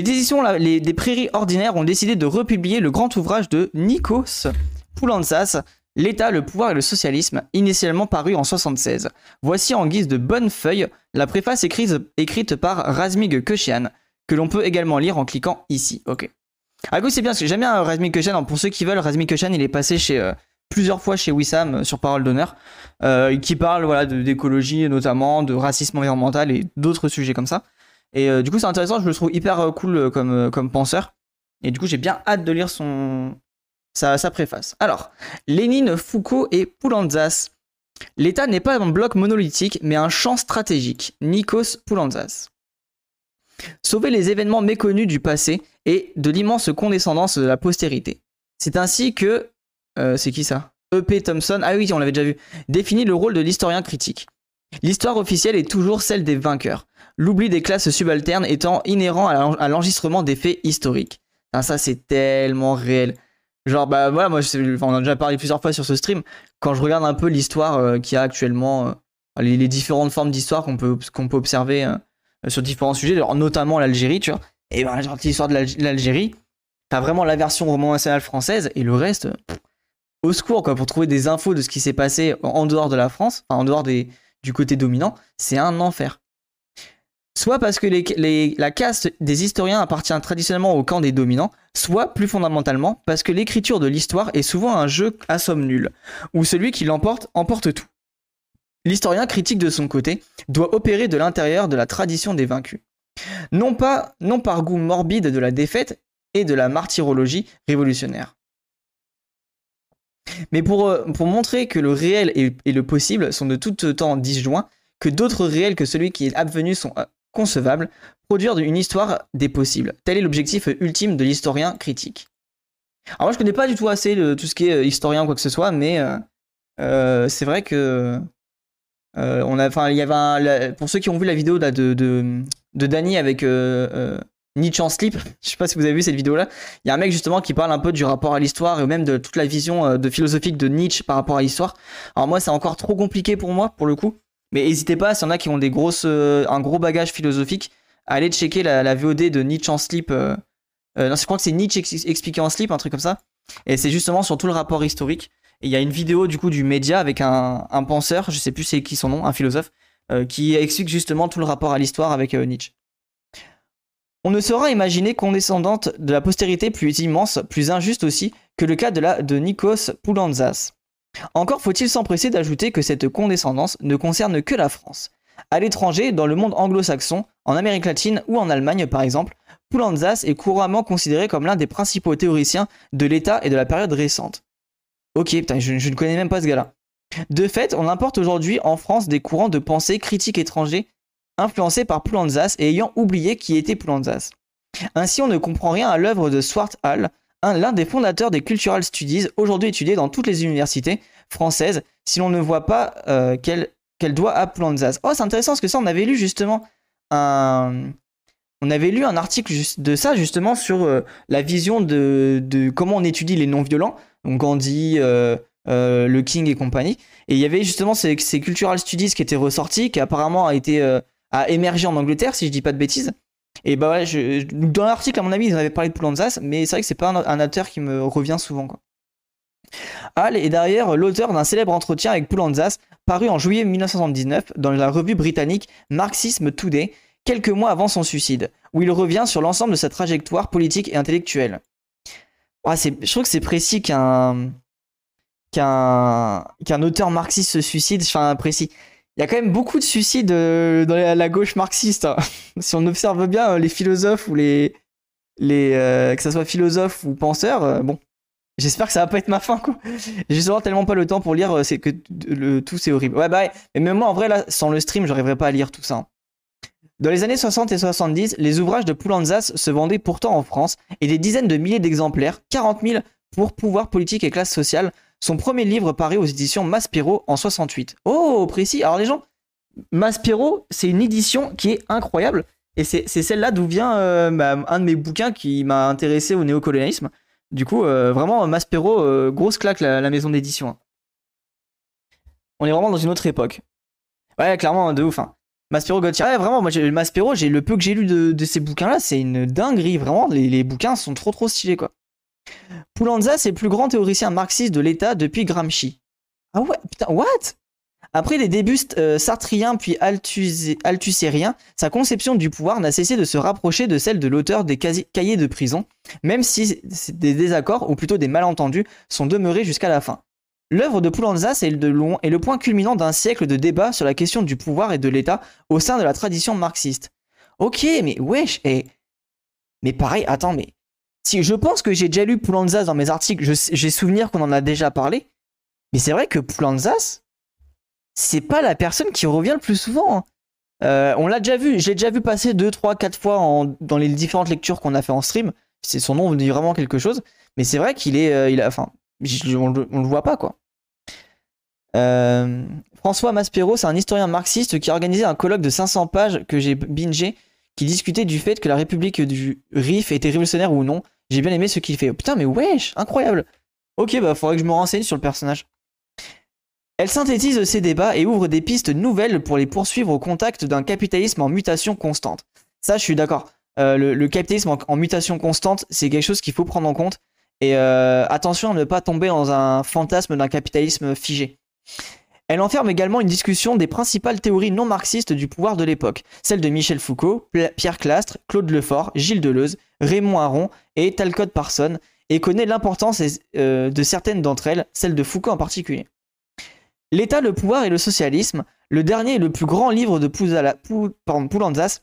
Les éditions des Prairies Ordinaires ont décidé de republier le grand ouvrage de Nikos Poulantzas, L'État, le pouvoir et le socialisme, initialement paru en 76. Voici en guise de bonne feuille la préface écrite, par Razmig Koshian, que l'on peut également lire en cliquant ici. Ok. Ah oui, c'est bien, parce que j'aime bien Razmig Koshian. Pour ceux qui veulent, Razmig Koshian, il est passé euh, plusieurs fois chez Wissam euh, sur Parole d'honneur, euh, qui parle voilà, d'écologie notamment, de racisme environnemental et d'autres sujets comme ça. Et du coup, c'est intéressant, je le trouve hyper cool comme, comme penseur. Et du coup, j'ai bien hâte de lire son, sa, préface. Alors, Lénine, Foucault et Poulantzas. L'État n'est pas un bloc monolithique, mais un champ stratégique. Nikos Poulantzas. Sauver les événements méconnus du passé et de l'immense condescendance de la postérité. C'est ainsi que... Euh, c'est qui ça? E.P. Thompson, ah oui, on l'avait déjà vu, définit le rôle de l'historien critique. L'histoire officielle est toujours celle des vainqueurs, l'oubli des classes subalternes étant inhérent à l'enregistrement des faits historiques. ça c'est tellement réel. Genre, bah voilà, moi, on a déjà parlé plusieurs fois sur ce stream. Quand je regarde un peu l'histoire euh, qu'il y a actuellement, euh, les, différentes formes d'histoire qu'on peut, peut observer euh, sur différents sujets, notamment l'Algérie, tu vois. Et ben, genre, l'histoire de l'Algérie, t'as vraiment la version roman nationale française et le reste, au secours, quoi, pour trouver des infos de ce qui s'est passé en dehors de la France, enfin, en dehors des, du côté dominant, c'est un enfer soit parce que la caste des historiens appartient traditionnellement au camp des dominants, soit plus fondamentalement parce que l'écriture de l'histoire est souvent un jeu à somme nulle, où celui qui l'emporte emporte tout. L'historien critique de son côté doit opérer de l'intérieur de la tradition des vaincus. Non pas non par goût morbide de la défaite et de la martyrologie révolutionnaire. Mais pour, euh, pour montrer que le réel et, le possible sont de tout autant disjoints, que d'autres réels que celui qui est advenu sont euh, concevable, produire une histoire des possibles. Tel est l'objectif ultime de l'historien critique. Alors moi je connais pas du tout assez de tout ce qui est euh, historien ou quoi que ce soit, mais c'est vrai que on a, enfin il y avait un, pour ceux qui ont vu la vidéo de, de, de Danny avec Nietzsche en slip, je sais pas si vous avez vu cette vidéo là, il y a un mec justement qui parle un peu du rapport à l'histoire et même de toute la vision de philosophique de Nietzsche par rapport à l'histoire. Alors moi c'est encore trop compliqué pour moi pour le coup. Mais n'hésitez pas, s'il y en a qui ont des grosses, euh, un gros bagage philosophique, à aller checker la, VOD de Nietzsche en slip. Euh, euh, non, je crois que c'est Nietzsche expliqué en slip, un truc comme ça. Et c'est justement sur tout le rapport historique. Et il y a une vidéo du coup du média avec un, penseur, je sais plus c'est qui son nom, un philosophe, qui explique justement tout le rapport à l'histoire avec Nietzsche. On ne saura imaginer condescendante de la postérité plus immense, plus injuste aussi, que le cas de, la, de Nikos Poulantzas. Encore faut-il s'empresser d'ajouter que cette condescendance ne concerne que la France. À l'étranger, dans le monde anglo-saxon, en Amérique latine ou en Allemagne par exemple, Poulantzas est couramment considéré comme l'un des principaux théoriciens de l'État et de la période récente. Ok, putain, je, ne connais même pas ce gars-là. De fait, on importe aujourd'hui en France des courants de pensée critiques étrangers influencés par Poulantzas et ayant oublié qui était Poulantzas. Ainsi, on ne comprend rien à l'œuvre de Swart Hall, l'un des fondateurs des Cultural Studies, aujourd'hui étudié dans toutes les universités françaises, si l'on ne voit pas euh, qu'elle doit à Poulantzas. Oh, c'est intéressant parce que ça, on avait lu justement un. On avait lu un article de ça justement sur euh, la vision de, comment on étudie les non-violents, donc Gandhi, euh, le King et compagnie. Et il y avait justement ces, Cultural Studies qui étaient ressortis, qui apparemment a été a émergé en Angleterre, si je dis pas de bêtises. Et bah dans l'article, à mon avis, ils en avaient parlé de Poulantzas, mais c'est vrai que c'est pas un, auteur qui me revient souvent. Quoi. Hall est derrière l'auteur d'un célèbre entretien avec Poulantzas, paru en juillet 1979 dans la revue britannique Marxism Today, quelques mois avant son suicide, où il revient sur l'ensemble de sa trajectoire politique et intellectuelle. Ouais, je trouve que c'est précis qu'un qu'un qu'un auteur marxiste se suicide, enfin précis il y a quand même beaucoup de suicides euh, dans la, gauche marxiste. Hein. si on observe bien euh, les philosophes ou les, euh, que ce soit philosophes ou penseurs, bon, j'espère que ça va pas être ma fin quoi. J'ai souvent tellement pas le temps pour lire, c'est que le, tout c'est horrible. Ouais bah ouais. mais même moi en vrai là, sans le stream, j'arriverais pas à lire tout ça. Hein. Dans les années 60 et 70, les ouvrages de Poulantzas se vendaient pourtant en France et des dizaines de milliers d'exemplaires, 40 000 pour pouvoir politique et classe sociale, son premier livre paraît aux éditions Maspero en 68. Oh, précis. Alors les gens, Maspero, c'est une édition qui est incroyable. Et c'est celle-là d'où vient euh, bah, un de mes bouquins qui m'a intéressé au néocolonialisme. Du coup, euh, vraiment, Maspero, euh, grosse claque la, maison d'édition. Hein. On est vraiment dans une autre époque. Ouais, clairement, de ouf. Hein. Maspero Gauthier. Ouais, vraiment, moi, Maspero, le peu que j'ai lu de, ces bouquins-là, c'est une dinguerie. Vraiment, les bouquins sont trop trop stylés, quoi. Poulanza, c'est le plus grand théoricien marxiste de l'État depuis Gramsci. Ah ouais, putain, what? Après les débuts euh, sartriens puis althussériens, sa conception du pouvoir n'a cessé de se rapprocher de celle de l'auteur des cahiers de prison, même si des désaccords, ou plutôt des malentendus, sont demeurés jusqu'à la fin. L'œuvre de Poulanza est, de loin- est le point culminant d'un siècle de débats sur la question du pouvoir et de l'État au sein de la tradition marxiste. Ok, mais wesh, et... mais pareil, attends, mais si je pense que j'ai déjà lu Poulanzas dans mes articles, j'ai souvenir qu'on en a déjà parlé, mais c'est vrai que Poulanzas, c'est pas la personne qui revient le plus souvent. hein. Euh, on l'a déjà vu, j'ai déjà vu passer 2, 3, 4 fois dans les différentes lectures qu'on a fait en stream. C'est son nom me dit vraiment quelque chose, mais c'est vrai qu'il est, euh, il a, enfin, on le voit pas quoi. Euh, François Maspero, c'est un historien marxiste qui a organisé un colloque de 500 pages que j'ai bingé, qui discutait du fait que la République du RIF était révolutionnaire ou non. J'ai bien aimé ce qu'il fait. Oh, putain, mais wesh, incroyable. Ok, bah faudrait que je me renseigne sur le personnage. Elle synthétise ces débats et ouvre des pistes nouvelles pour les poursuivre au contact d'un capitalisme en mutation constante. Ça, je suis d'accord. Euh, le, capitalisme en, en mutation constante, c'est quelque chose qu'il faut prendre en compte. Et euh, attention à ne pas tomber dans un fantasme d'un capitalisme figé. Elle enferme également une discussion des principales théories non marxistes du pouvoir de l'époque, celles de Michel Foucault, Pierre Clastre, Claude Lefort, Gilles Deleuze, Raymond Aron et Talcott Parson, et connaît l'importance euh, de certaines d'entre elles, celle de Foucault en particulier. L'État, le pouvoir et le socialisme, le dernier et le plus grand livre de Pouzala- Poulanzas,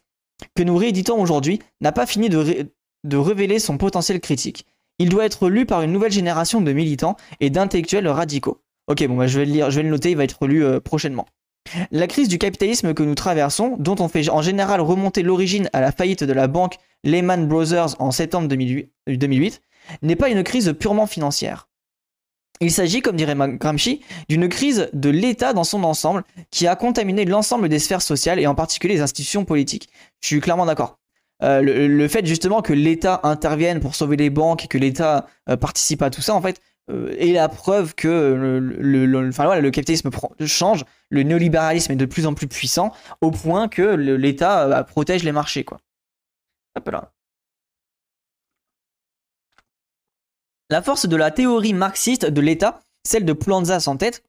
que nous rééditons aujourd'hui, n'a pas fini de révéler son potentiel critique. Il doit être lu par une nouvelle génération de militants et d'intellectuels radicaux. Ok, bon, bah, je vais le noter, il va être lu euh, prochainement. La crise du capitalisme que nous traversons, dont on fait en général remonter l'origine à la faillite de la banque Lehman Brothers en septembre 2008, 2008, n'est pas une crise purement financière. Il s'agit, comme dirait Gramsci, d'une crise de l'État dans son ensemble qui a contaminé l'ensemble des sphères sociales et en particulier les institutions politiques. Je suis clairement d'accord. Euh, le, fait justement que l'État intervienne pour sauver les banques et que l'État euh, participe à tout ça, en fait, euh, est la preuve que le, enfin, voilà, le capitalisme change, le néolibéralisme est de plus en plus puissant, au point que l'État euh, protège les marchés. Quoi. La force de la théorie marxiste de l'État, celle de Poulanzas en tête,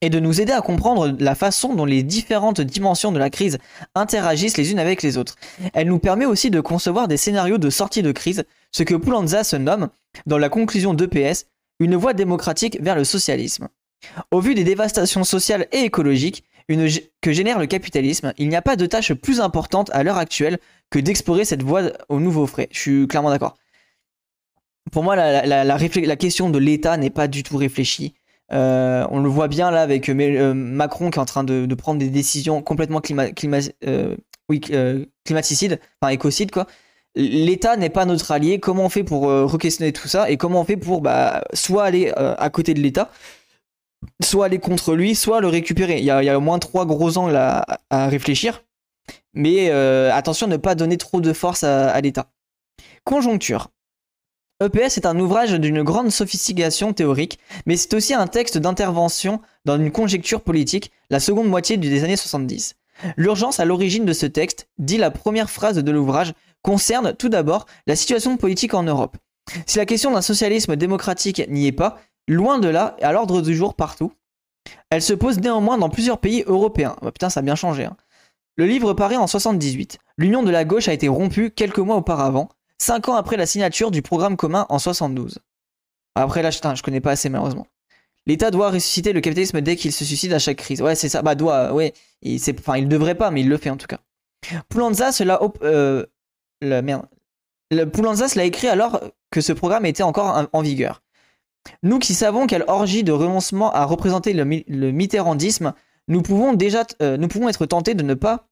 est de nous aider à comprendre la façon dont les différentes dimensions de la crise interagissent les unes avec les autres. Elle nous permet aussi de concevoir des scénarios de sortie de crise, ce que Poulanzas se nomme, dans la conclusion d'EPS, une voie démocratique vers le socialisme. Au vu des dévastations sociales et écologiques que génère le capitalisme, il n'y a pas de tâche plus importante à l'heure actuelle que d'explorer cette voie au nouveau frais. Je suis clairement d'accord. Pour moi, la, question de l'État n'est pas du tout réfléchie. Euh, on le voit bien là avec euh, Macron qui est en train de, prendre des décisions complètement euh, climaticides, enfin écocides quoi. L'État n'est pas notre allié. Comment on fait pour euh, re-questionner tout ça et comment on fait pour bah, soit aller euh, à côté de l'État, soit aller contre lui, soit le récupérer? Il y a, au moins trois gros angles à, réfléchir. Mais euh, attention ne pas donner trop de force à, à l'État. Conjoncture. EPS est un ouvrage d'une grande sophistication théorique, mais c'est aussi un texte d'intervention dans une conjecture politique, la seconde moitié des années 70. L'urgence à l'origine de ce texte, dit la première phrase de l'ouvrage, concerne tout d'abord la situation politique en Europe. Si la question d'un socialisme démocratique n'y est pas, loin de là, à l'ordre du jour partout, elle se pose néanmoins dans plusieurs pays européens. Bah, putain, ça a bien changé. hein. Le livre paraît en 78. L'union de la gauche a été rompue quelques mois auparavant, cinq ans après la signature du programme commun en 72. Après là, je connais pas assez malheureusement. L'État doit ressusciter le capitalisme dès qu'il se suicide à chaque crise. Ouais, c'est ça. Bah, doit, ouais. Enfin, il devrait pas, mais il le fait en tout cas. Poulanza, cela, op- euh, le, Poulanzas l'a écrit alors que ce programme était encore en, vigueur. Nous qui savons quelle orgie de renoncement a représenté le, mi- le mitterrandisme, nous pouvons déjà, euh, nous pouvons être tentés de ne pas,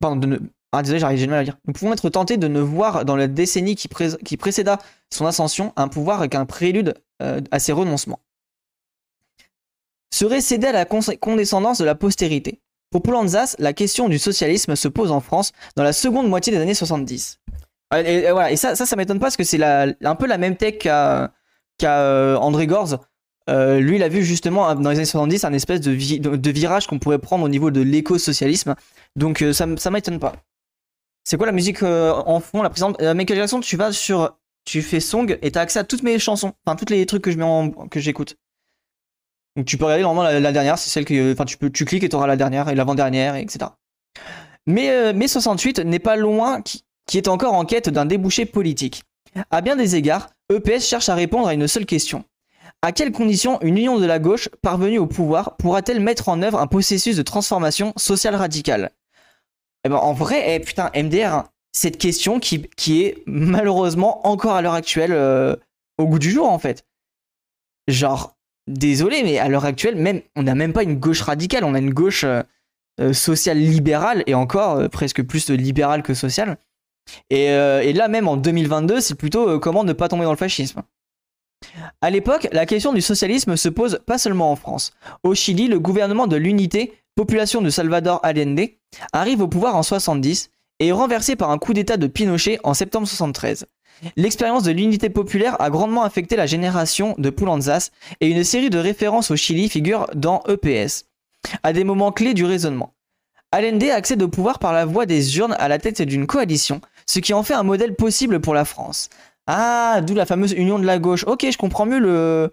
pardon, de ne, ah désolé, j'arrive j'ai mal à dire. Nous pouvons être tentés de ne voir dans la décennie qui, pré- qui précéda son ascension un pouvoir qu'un prélude euh, à ses renoncements. Serait cédé à la condescendance de la postérité. Pour Poulanzas, la question du socialisme se pose en France dans la seconde moitié des années 70. Et, et- voilà, et ça, ça, ça m'étonne pas parce que c'est un peu la même tech qu'a, euh, André Gorz lui, il a vu justement dans les années 70 un espèce de, virage qu'on pourrait prendre au niveau de l'éco-socialisme. Donc ça, ça m'étonne pas. C'est quoi la musique en fond La présente Michael Jackson, tu vas sur, tu fais song et t'as accès à toutes mes chansons, enfin tous les trucs que j'écoute. Donc tu peux regarder normalement la, dernière, c'est celle que, enfin tu peux, tu cliques et t'auras la dernière et l'avant-dernière, etc. Mais, mais 68 n'est pas loin, qui, qui est encore en quête d'un débouché politique. À bien des égards, EPS cherche à répondre à une seule question. À quelles conditions une union de la gauche parvenue au pouvoir pourra-t-elle mettre en œuvre un processus de transformation sociale radicale? Eh ben, En vrai, eh, putain, MDR, hein, cette question qui, qui, est malheureusement encore à l'heure actuelle euh, au goût du jour en fait. Genre, désolé, mais à l'heure actuelle, même, on n'a même pas une gauche radicale, on a une gauche euh, euh, sociale libérale et encore presque plus libérale que sociale. Euh, et, là même en 2022, c'est plutôt euh, comment ne pas tomber dans le fascisme. À l'époque, la question du socialisme se pose pas seulement en France. Au Chili, le gouvernement de l'unité, population de Salvador Allende, arrive au pouvoir en 70 et est renversé par un coup d'État de Pinochet en septembre 73. L'expérience de l'unité populaire a grandement affecté la génération de Poulanzas et une série de références au Chili figurent dans EPS, à des moments clés du raisonnement. Allende accède au pouvoir par la voie des urnes à la tête d'une coalition ce qui en fait un modèle possible pour la France. Ah, d'où la fameuse union de la gauche. Ok, je comprends mieux le,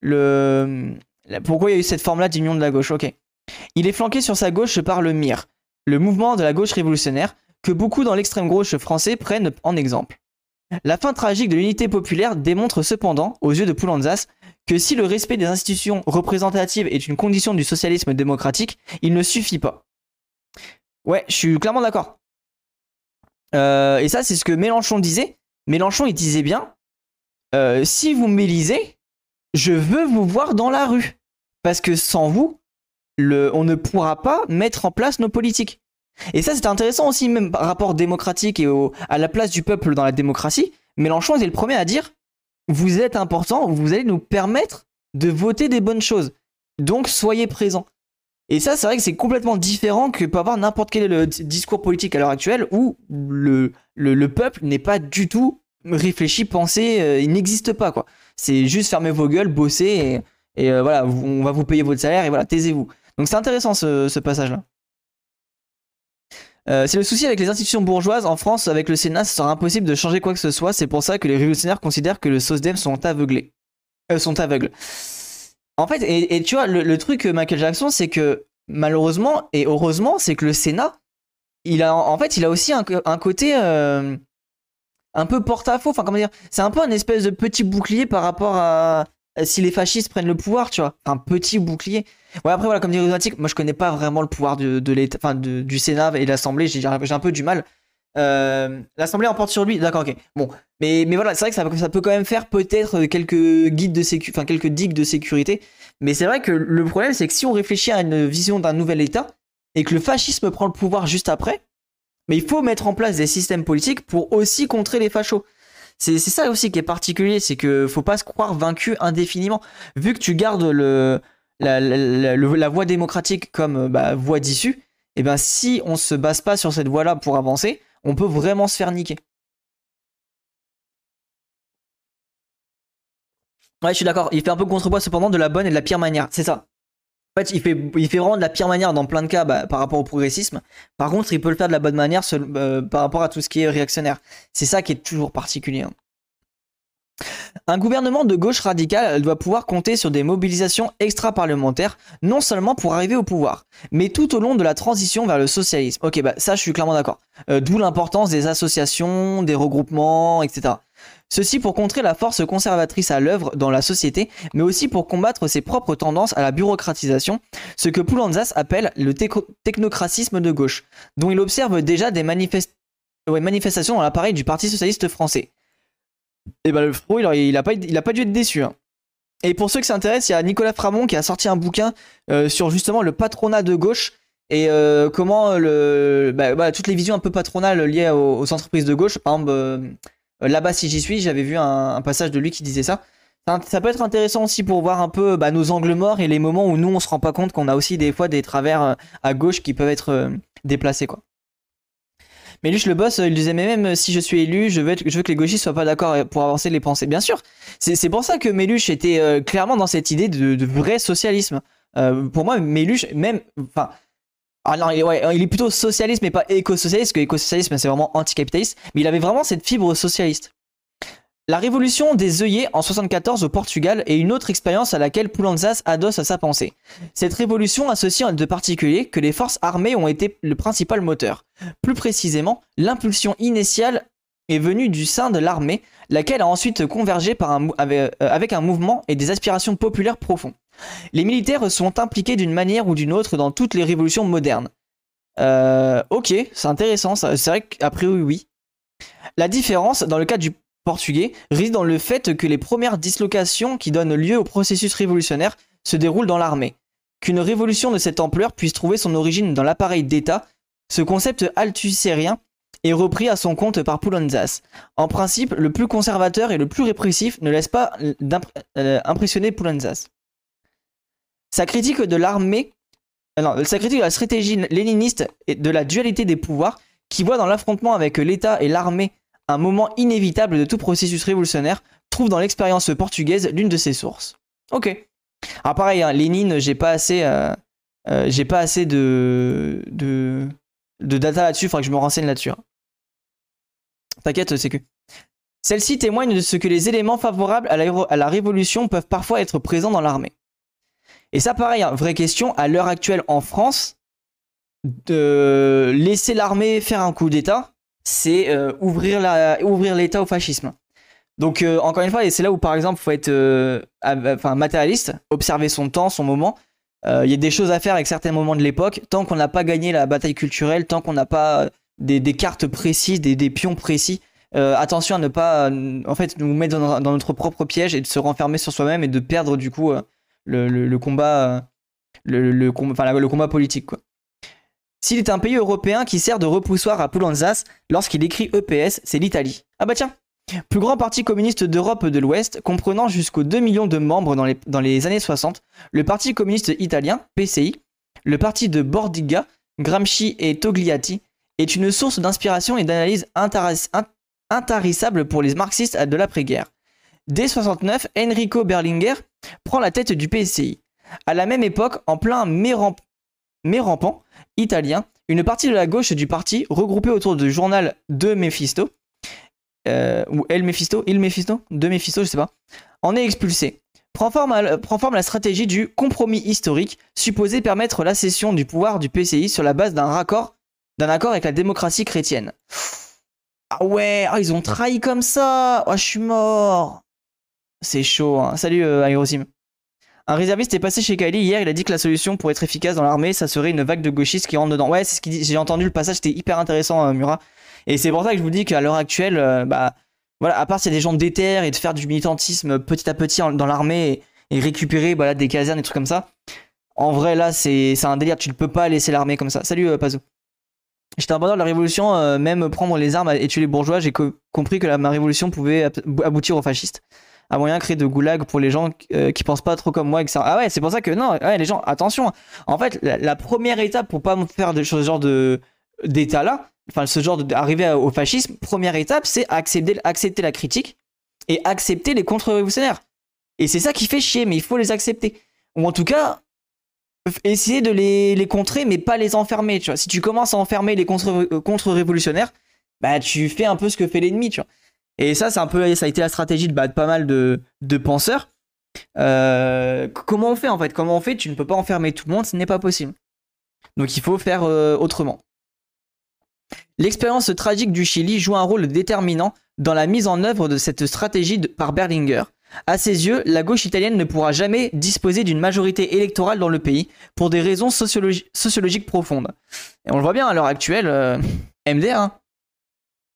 le, pourquoi il y a eu cette forme-là d'union de la gauche. Ok. Il est flanqué sur sa gauche par le MIR, le mouvement de la gauche révolutionnaire, que beaucoup dans l'extrême gauche français prennent en exemple. La fin tragique de l'unité populaire démontre cependant, aux yeux de Poulanzas, que si le respect des institutions représentatives est une condition du socialisme démocratique, il ne suffit pas. Ouais, je suis clairement d'accord. Euh, et ça, c'est ce que Mélenchon disait. Mélenchon, il disait bien euh, si vous m'élisez, je veux vous voir dans la rue. Parce que sans vous, on ne pourra pas mettre en place nos politiques. Et ça, c'est intéressant aussi, même par rapport démocratique et à la place du peuple dans la démocratie. Mélenchon est le premier à dire vous êtes important, vous allez nous permettre de voter des bonnes choses. Donc, soyez présents. Et ça, c'est vrai que c'est complètement différent que peut avoir n'importe quel discours politique à l'heure actuelle où le, le, peuple n'est pas du tout réfléchi, pensé, euh, il n'existe pas quoi. C'est juste fermer vos gueules, bosser et, euh, voilà, on va vous payer votre salaire et voilà, taisez-vous. Donc c'est intéressant ce passage-là. C'est le souci avec les institutions bourgeoises en France, avec le Sénat, ce sera impossible de changer quoi que ce soit. C'est pour ça que les révolutionnaires considèrent que le SOSDEM sont aveuglés. sont aveugles. En fait, et, tu vois, le, truc Michael Jackson, c'est que malheureusement et heureusement, c'est que le Sénat, il a, en fait, il a aussi un, côté euh, un peu porte-à-faux. Enfin, comment dire C'est un peu un espèce de petit bouclier par rapport à, si les fascistes prennent le pouvoir, tu vois. Un petit bouclier. Ouais, après, voilà, comme dit moi je connais pas vraiment le pouvoir de, l'État, enfin, du Sénat et de l'Assemblée. J'ai un peu du mal. Euh, L'Assemblée emporte sur lui. D'accord, ok. Bon, mais, mais voilà, c'est vrai que ça, ça, peut quand même faire peut-être quelques guides de sécurité, enfin quelques digues de sécurité. Mais c'est vrai que le problème, c'est que si on réfléchit à une vision d'un nouvel État et que le fascisme prend le pouvoir juste après, mais il faut mettre en place des systèmes politiques pour aussi contrer les fachos. C'est ça aussi qui est particulier, c'est que faut pas se croire vaincu indéfiniment. Vu que tu gardes le, la, voie démocratique comme bah, voie d'issue, et eh ben si on se base pas sur cette voie-là pour avancer, on peut vraiment se faire niquer. Ouais, je suis d'accord. Il fait un peu contrepoids cependant de la bonne et de la pire manière. C'est ça. En fait, il fait, vraiment de la pire manière dans plein de cas bah, par rapport au progressisme. Par contre, il peut le faire de la bonne manière euh, par rapport à tout ce qui est réactionnaire. C'est ça qui est toujours particulier. Hein. Un gouvernement de gauche radicale doit pouvoir compter sur des mobilisations extra-parlementaires, non seulement pour arriver au pouvoir, mais tout au long de la transition vers le socialisme. Ok, bah ça je suis clairement d'accord. Euh, d'où l'importance des associations, des regroupements, etc. Ceci pour contrer la force conservatrice à l'œuvre dans la société, mais aussi pour combattre ses propres tendances à la bureaucratisation, ce que Poulanzas appelle le technocratisme de gauche, dont il observe déjà des manifestations dans l'appareil du Parti socialiste français. Et ben le Fro, il, a, pas, il a pas dû être déçu. Hein. Et pour ceux qui s'intéressent, il y a Nicolas Framont qui a sorti un bouquin euh, sur justement le patronat de gauche et euh, comment le, bah, toutes les visions un peu patronales liées aux, entreprises de gauche. Euh, là-bas, si j'y suis, j'avais vu un, passage de lui qui disait ça. ça. peut être intéressant aussi pour voir un peu bah, nos angles morts et les moments où nous on se rend pas compte qu'on a aussi des fois des travers à gauche qui peuvent être déplacés quoi. Méluche le boss, il disait mais même si je suis élu, je veux, je veux que les gauchistes soient pas d'accord pour avancer les pensées. Bien sûr, c'est pour ça que Méluche était clairement dans cette idée de, vrai socialisme. pour moi, Méluche, même, enfin, ah non, il, est plutôt socialiste, mais pas éco-socialiste, que éco-socialisme, c'est vraiment anticapitaliste. Mais il avait vraiment cette fibre socialiste. La révolution des œillets en 74 au Portugal est une autre expérience à laquelle Poulanzas adosse sa pensée. Cette révolution associe de particulier que les forces armées ont été le principal moteur. Plus précisément, l'impulsion initiale est venue du sein de l'armée, laquelle a ensuite convergé euh, avec un mouvement et des aspirations populaires profonds. Les militaires sont impliqués d'une manière ou d'une autre dans toutes les révolutions modernes. Euh, ok, c'est intéressant, c'est vrai qu'après priori oui. La différence, dans le cas du portugais, réside dans le fait que les premières dislocations qui donnent lieu au processus révolutionnaire se déroulent dans l'armée. Qu'une révolution de cette ampleur puisse trouver son origine dans l'appareil d'État, ce concept althusserien est repris à son compte par Poulanzas. En principe, le plus conservateur et le plus répressif ne laisse pas euh, impressionner Poulanzas. Sa critique de l'armée, euh, sa critique de la stratégie léniniste et de la dualité des pouvoirs, qui voit dans l'affrontement avec l'État et l'armée un moment inévitable de tout processus révolutionnaire, trouve dans l'expérience portugaise l'une de ses sources. Ok. Alors pareil, hein, Lénine, j'ai pas assez, euh, euh, j'ai pas assez de, de, de data là-dessus, faudra que je me renseigne là-dessus. Hein. T'inquiète, c'est que. Celle-ci témoigne de ce que les éléments favorables à la, à la révolution peuvent parfois être présents dans l'armée. Et ça, pareil, hein, vraie question, à l'heure actuelle en France, de laisser l'armée faire un coup d'État, c'est euh, ouvrir l'État au fascisme. Donc, euh, encore une fois, et c'est là où, par exemple, il faut être euh, enfin, matérialiste, observer son temps, son moment. Il y a des choses à faire avec certains moments de l'époque. Tant qu'on n'a pas gagné la bataille culturelle, tant qu'on n'a pas des, cartes précises, des, pions précis, attention à ne pas en fait, nous mettre dans, dans, notre propre piège et de se renfermer sur soi-même et de perdre du coup le, combat, politique. S'il est un pays européen qui sert de repoussoir à Poulanzas lorsqu'il écrit EPS, c'est l'Italie. Ah bah tiens Plus grand parti communiste d'Europe de l'Ouest, comprenant jusqu'aux 2 millions de membres dans les, dans les années 60, le Parti communiste italien, PCI, le parti de Bordiga, Gramsci et Togliatti, est une source d'inspiration et d'analyse intarissable pour les marxistes de l'après-guerre. Dès 69, Enrico Berlinguer prend la tête du PCI. À la même époque, en plein mérampant italien, une partie de la gauche du parti, regroupée autour du journal de Mephisto, euh, ou El Mephisto, Il Mephisto, de Mephisto, je sais pas, en est expulsé. Prend forme, la stratégie du compromis historique, supposé permettre la cession du pouvoir du PCI sur la base d'un accord avec la démocratie chrétienne. Ah ouais, ah, ils ont trahi comme ça. Oh, je suis mort. C'est chaud. Hein. Salut euh, Un réserviste est passé chez Kylie hier, il a dit que la solution pour être efficace dans l'armée, ça serait une vague de gauchistes qui rentrent dedans. Ouais, c'est ce qu'il dit. J'ai entendu le passage, c'était hyper intéressant, euh, Murat. Et c'est pour ça que je vous dis qu'à l'heure actuelle, euh, bah, voilà, à part s'il y a des gens déterrent et de faire du militantisme petit à petit dans l'armée et, récupérer voilà, des casernes, des trucs comme ça, en vrai, là, c'est un délire. Tu ne peux pas laisser l'armée comme ça. Salut, euh, Pazou. J'étais un de la révolution, même prendre les armes et tuer les bourgeois, j'ai compris que la, ma révolution pouvait aboutir aux fascistes à moyen de créer de goulag pour les gens euh, qui pensent pas trop comme moi, etc. Ah ouais, c'est pour ça que non, les gens, attention. En fait, la, première étape pour pas faire de ce genre de d'état là, enfin ce genre d'arriver au fascisme, première étape, c'est accepter, accepter la critique et accepter les contre-révolutionnaires. Et c'est ça qui fait chier, mais il faut les accepter. Ou en tout cas, essayer de les, les contrer, mais pas les enfermer. Tu vois, si tu commences à enfermer les contre-révolutionnaires, bah tu fais un peu ce que fait l'ennemi. Tu vois. Et ça, c'est un peu, ça a été la stratégie de, bah, pas mal de, penseurs. Euh, comment on fait en fait? Comment on fait? Tu ne peux pas enfermer tout le monde, ce n'est pas possible. Donc il faut faire euh, autrement. L'expérience tragique du Chili joue un rôle déterminant dans la mise en œuvre de cette stratégie par Berlinger. À ses yeux, la gauche italienne ne pourra jamais disposer d'une majorité électorale dans le pays pour des raisons sociologiques profondes. Et on le voit bien à l'heure actuelle, euh, MDR, hein.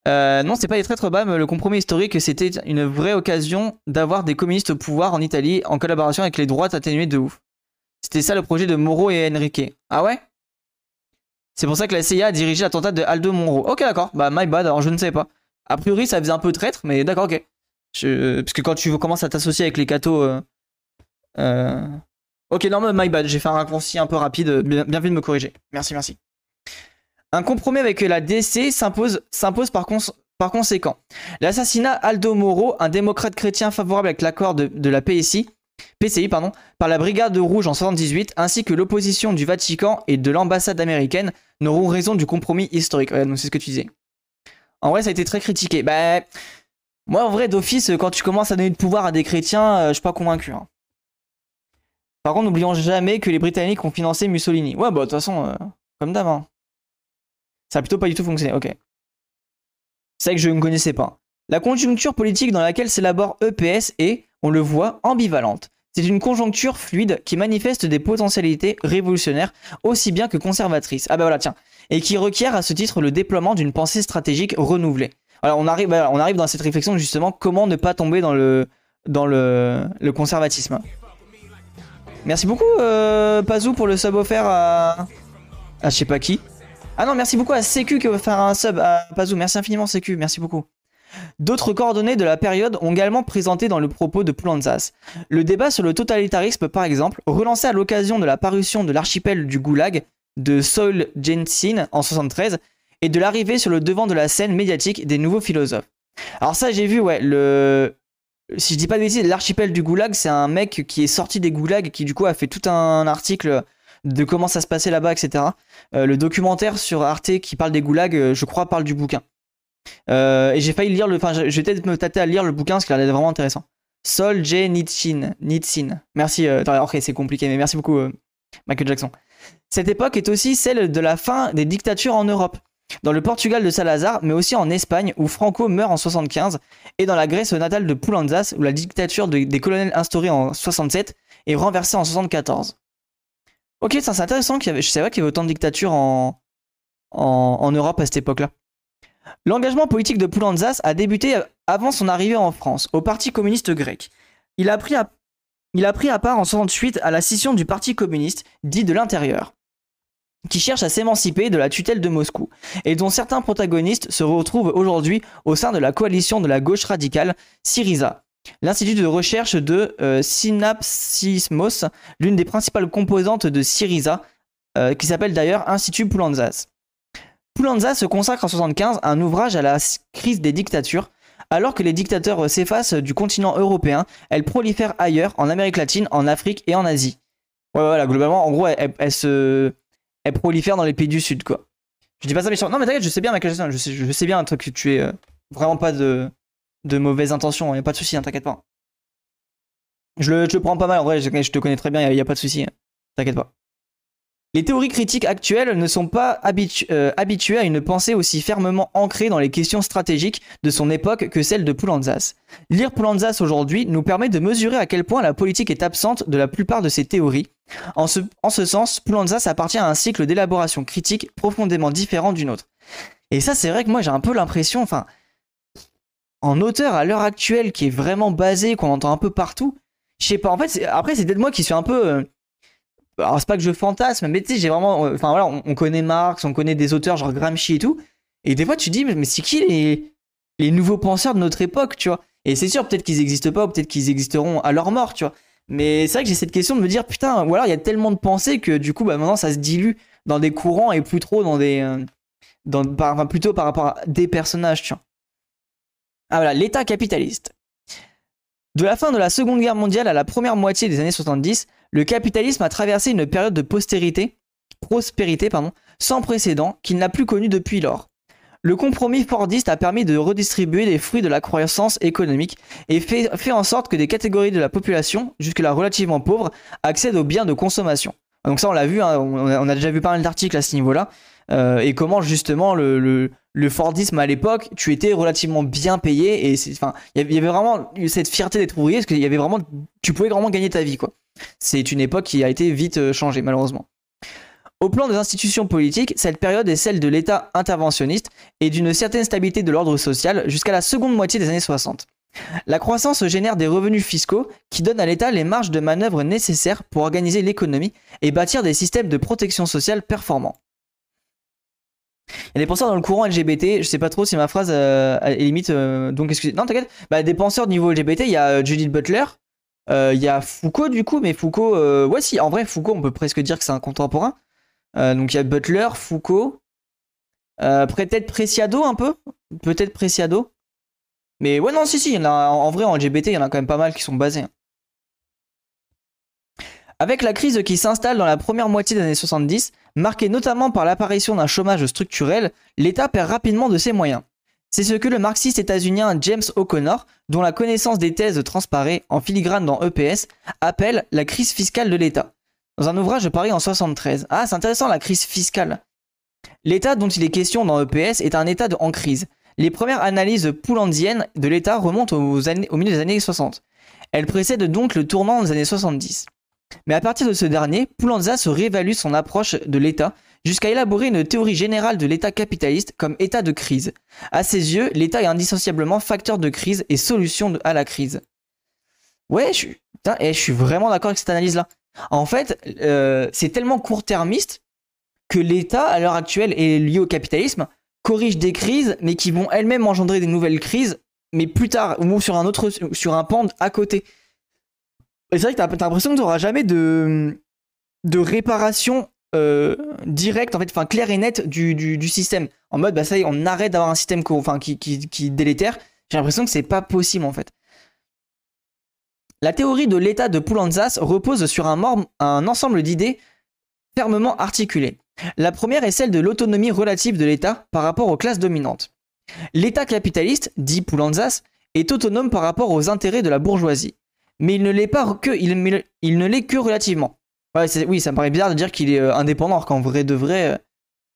Euh, non, c'est pas les traîtres BAM. Le compromis historique, c'était une vraie occasion d'avoir des communistes au pouvoir en Italie en collaboration avec les droites atténuées de ouf. C'était ça le projet de Moro et Enrique. Ah ouais? C'est pour ça que la CIA a dirigé l'attentat de Aldo Moro. Ok, d'accord. Bah, my bad, alors je ne sais pas. A priori, ça faisait un peu traître, mais d'accord, ok. Parce que quand tu commences à t'associer avec les cathos. Euh... Euh... Ok, non, my bad, j'ai fait un raccourci un peu rapide. Bien, de me corriger. Merci, merci. Un compromis avec la DC s'impose par, conséquent. L'assassinat Aldo Moro, un démocrate chrétien favorable avec l'accord de, la PSI, PCI par la Brigade Rouge en 78, ainsi que l'opposition du Vatican et de l'ambassade américaine n'auront raison du compromis historique. c'est ce que tu disais. En vrai, ça a été très critiqué. Bah, moi, en vrai, d'office, quand tu commences à donner de pouvoir à des chrétiens, euh, je suis pas convaincu. Hein. Par contre, n'oublions jamais que les Britanniques ont financé Mussolini. Ouais, bah, de toute façon, euh, comme d'hab. Ça a plutôt pas du tout fonctionné. Ok. C'est que je ne connaissais pas. La conjoncture politique dans laquelle s'élabore EPS est, on le voit, ambivalente. C'est une conjoncture fluide qui manifeste des potentialités révolutionnaires aussi bien que conservatrices. Ah bah voilà, tiens. Et qui requiert à ce titre le déploiement d'une pensée stratégique renouvelée. Alors on arrive, arrive dans cette réflexion justement comment ne pas tomber dans le, dans le, conservatisme. Merci beaucoup euh, Pazou pour le sub offert à, à je sais pas qui. Ah non, merci beaucoup à Sécu qui va faire un sub à Pazou. Merci infiniment Sécu, merci beaucoup. D'autres coordonnées de la période ont également présenté dans le propos de Poulanzas. Le débat sur le totalitarisme, par exemple, relancé à l'occasion de la parution de l'archipel du Goulag de Saul Jensen en 73 et de l'arrivée sur le devant de la scène médiatique des nouveaux philosophes. Alors ça, j'ai vu, ouais, le... Si je dis pas de bêtises, l'archipel du Goulag, c'est un mec qui est sorti des Goulags, qui du coup a fait tout un article de comment ça se passait là-bas, etc. Euh, le documentaire sur Arte qui parle des goulags, euh, je crois, parle du bouquin. Euh, et j'ai failli lire le. Enfin, je vais peut-être me tâter à lire le bouquin parce qu'il a l'air vraiment intéressant. Sol J. Nitsin. Merci. ok, c'est compliqué, mais merci beaucoup, Michael Jackson. Cette époque est aussi celle de la fin des dictatures en Europe. Dans le Portugal de Salazar, mais aussi en Espagne où Franco meurt en 75, et dans la Grèce natale de Poulanzas où la dictature des colonels instaurée en 67 est renversée en 74. Ok, c'est intéressant qu'il y avait, savais pas qu'il y avait autant de dictatures en, en, Europe à cette époque-là. L'engagement politique de Poulanzas a débuté avant son arrivée en France, au Parti communiste grec. Il a pris à, il a pris à part en 68 à la scission du Parti communiste, dit de l'intérieur, qui cherche à s'émanciper de la tutelle de Moscou, et dont certains protagonistes se retrouvent aujourd'hui au sein de la coalition de la gauche radicale Syriza, L'Institut de recherche de euh, Synapsismos, l'une des principales composantes de Syriza, euh, qui s'appelle d'ailleurs Institut Poulanzas. Poulanzas se consacre en 1975 à un ouvrage à la crise des dictatures. Alors que les dictateurs s'effacent du continent européen, elles prolifèrent ailleurs, en Amérique latine, en Afrique et en Asie. Ouais, voilà, globalement, en gros, elles, se... elles prolifèrent dans les pays du Sud, quoi. Je dis pas ça méchant. Non, mais t'inquiète, je sais bien, Michael je sais, je sais bien un truc que tu es euh, vraiment pas de de mauvaises intentions, y a pas de souci, hein, t'inquiète pas. Je le, je le, prends pas mal, en vrai, je, te connais très bien, y a, a pas de souci, hein. t'inquiète pas. Les théories critiques actuelles ne sont pas euh, habituées à une pensée aussi fermement ancrée dans les questions stratégiques de son époque que celle de Poulanzas. Lire Poulanzas aujourd'hui nous permet de mesurer à quel point la politique est absente de la plupart de ces théories. En ce, en ce sens, Poulanzas appartient à un cycle d'élaboration critique profondément différent d'une autre. Et ça, c'est vrai que moi, j'ai un peu l'impression, enfin, en auteur à l'heure actuelle qui est vraiment basé, qu'on entend un peu partout, je sais pas, en fait, après, c'est peut-être moi qui suis un peu. Euh, alors, c'est pas que je fantasme, mais tu sais, j'ai vraiment. Euh, enfin, voilà, on, connaît Marx, on connaît des auteurs genre Gramsci et tout. Et des fois, tu te dis, mais c'est qui les, les nouveaux penseurs de notre époque, tu vois? Et c'est sûr, peut-être qu'ils n'existent pas, ou peut-être qu'ils existeront à leur mort, tu vois? Mais c'est vrai que j'ai cette question de me dire, putain, ou alors il y a tellement de pensées que du coup, bah, maintenant, ça se dilue dans des courants et plus trop dans des. Euh, dans, enfin, plutôt par rapport à des personnages, tu vois? Ah voilà, l'État capitaliste. De la fin de la Seconde Guerre mondiale à la première moitié des années 70, le capitalisme a traversé une période de postérité, prospérité sans précédent qu'il n'a plus connue depuis lors. Le compromis fordiste a permis de redistribuer les fruits de la croissance économique et fait, en sorte que des catégories de la population, jusque-là relativement pauvres, accèdent aux biens de consommation. Donc ça on l'a vu, hein, on, a, déjà vu pas mal d'articles à ce niveau-là, et comment justement le, Fordisme à l'époque, tu étais relativement bien payé et il y avait vraiment cette fierté d'être ouvrier parce qu'il tu pouvais vraiment gagner ta vie quoi. C'est une époque qui a été vite euh, changée malheureusement. Au plan des institutions politiques, cette période est celle de l'État interventionniste et d'une certaine stabilité de l'ordre social jusqu'à la seconde moitié des années 60. La croissance génère des revenus fiscaux qui donnent à l'État les marges de manœuvre nécessaires pour organiser l'économie et bâtir des systèmes de protection sociale performants. Il y a des penseurs dans le courant LGBT, je sais pas trop si ma phrase euh, est limite, euh, donc excusez. Non, t'inquiète. Bah, des penseurs de niveau LGBT, il y a euh, Judith Butler, il y a Foucault du coup, mais Foucault, ouais, si, en vrai, Foucault, on peut presque dire que c'est un contemporain. donc il y a Butler, Foucault, peut-être Preciado un peu Peut-être Preciado Mais ouais, non, si, si, en, en, vrai, en LGBT, il y en a quand même pas mal qui sont basés. Hein. Avec la crise qui s'installe dans la première moitié des années 70, marquée notamment par l'apparition d'un chômage structurel, l'État perd rapidement de ses moyens. C'est ce que le marxiste états-unien James O'Connor, dont la connaissance des thèses transparaît en filigrane dans EPS, appelle la crise fiscale de l'État. Dans un ouvrage paru en 73. Ah, c'est intéressant la crise fiscale. L'État dont il est question dans EPS est un État en crise. Les premières analyses poulandiennes de l'État remontent au milieu des années 60. Elles précèdent donc le tournant des années 70. Mais à partir de ce dernier, Poulanza se réévalue son approche de l'État jusqu'à élaborer une théorie générale de l'État capitaliste comme état de crise. À ses yeux, l'État est indissociablement facteur de crise et solution à la crise. Ouais, je suis, eh, je suis vraiment d'accord avec cette analyse-là. En fait, euh, c'est tellement court-termiste que l'État, à l'heure actuelle, est lié au capitalisme, corrige des crises, mais qui vont elles-mêmes engendrer des nouvelles crises, mais plus tard, ou sur un autre, sur un pan à côté c'est vrai que t'as as, l'impression que tu n'auras jamais de, de réparation euh, directe, en fait, enfin claire et nette du, du, système. En mode, bah ça y est, on arrête d'avoir un système qui, délétère. J'ai l'impression que c'est pas possible en fait. La théorie de l'état de Poulantzas repose sur un, un ensemble d'idées fermement articulées. La première est celle de l'autonomie relative de l'État par rapport aux classes dominantes. L'État capitaliste, dit Poulantzas, est autonome par rapport aux intérêts de la bourgeoisie mais il ne l'est pas que, il, ne l'est que relativement. oui, ça me paraît bizarre de dire qu'il est euh, indépendant, alors qu'en vrai de vrai,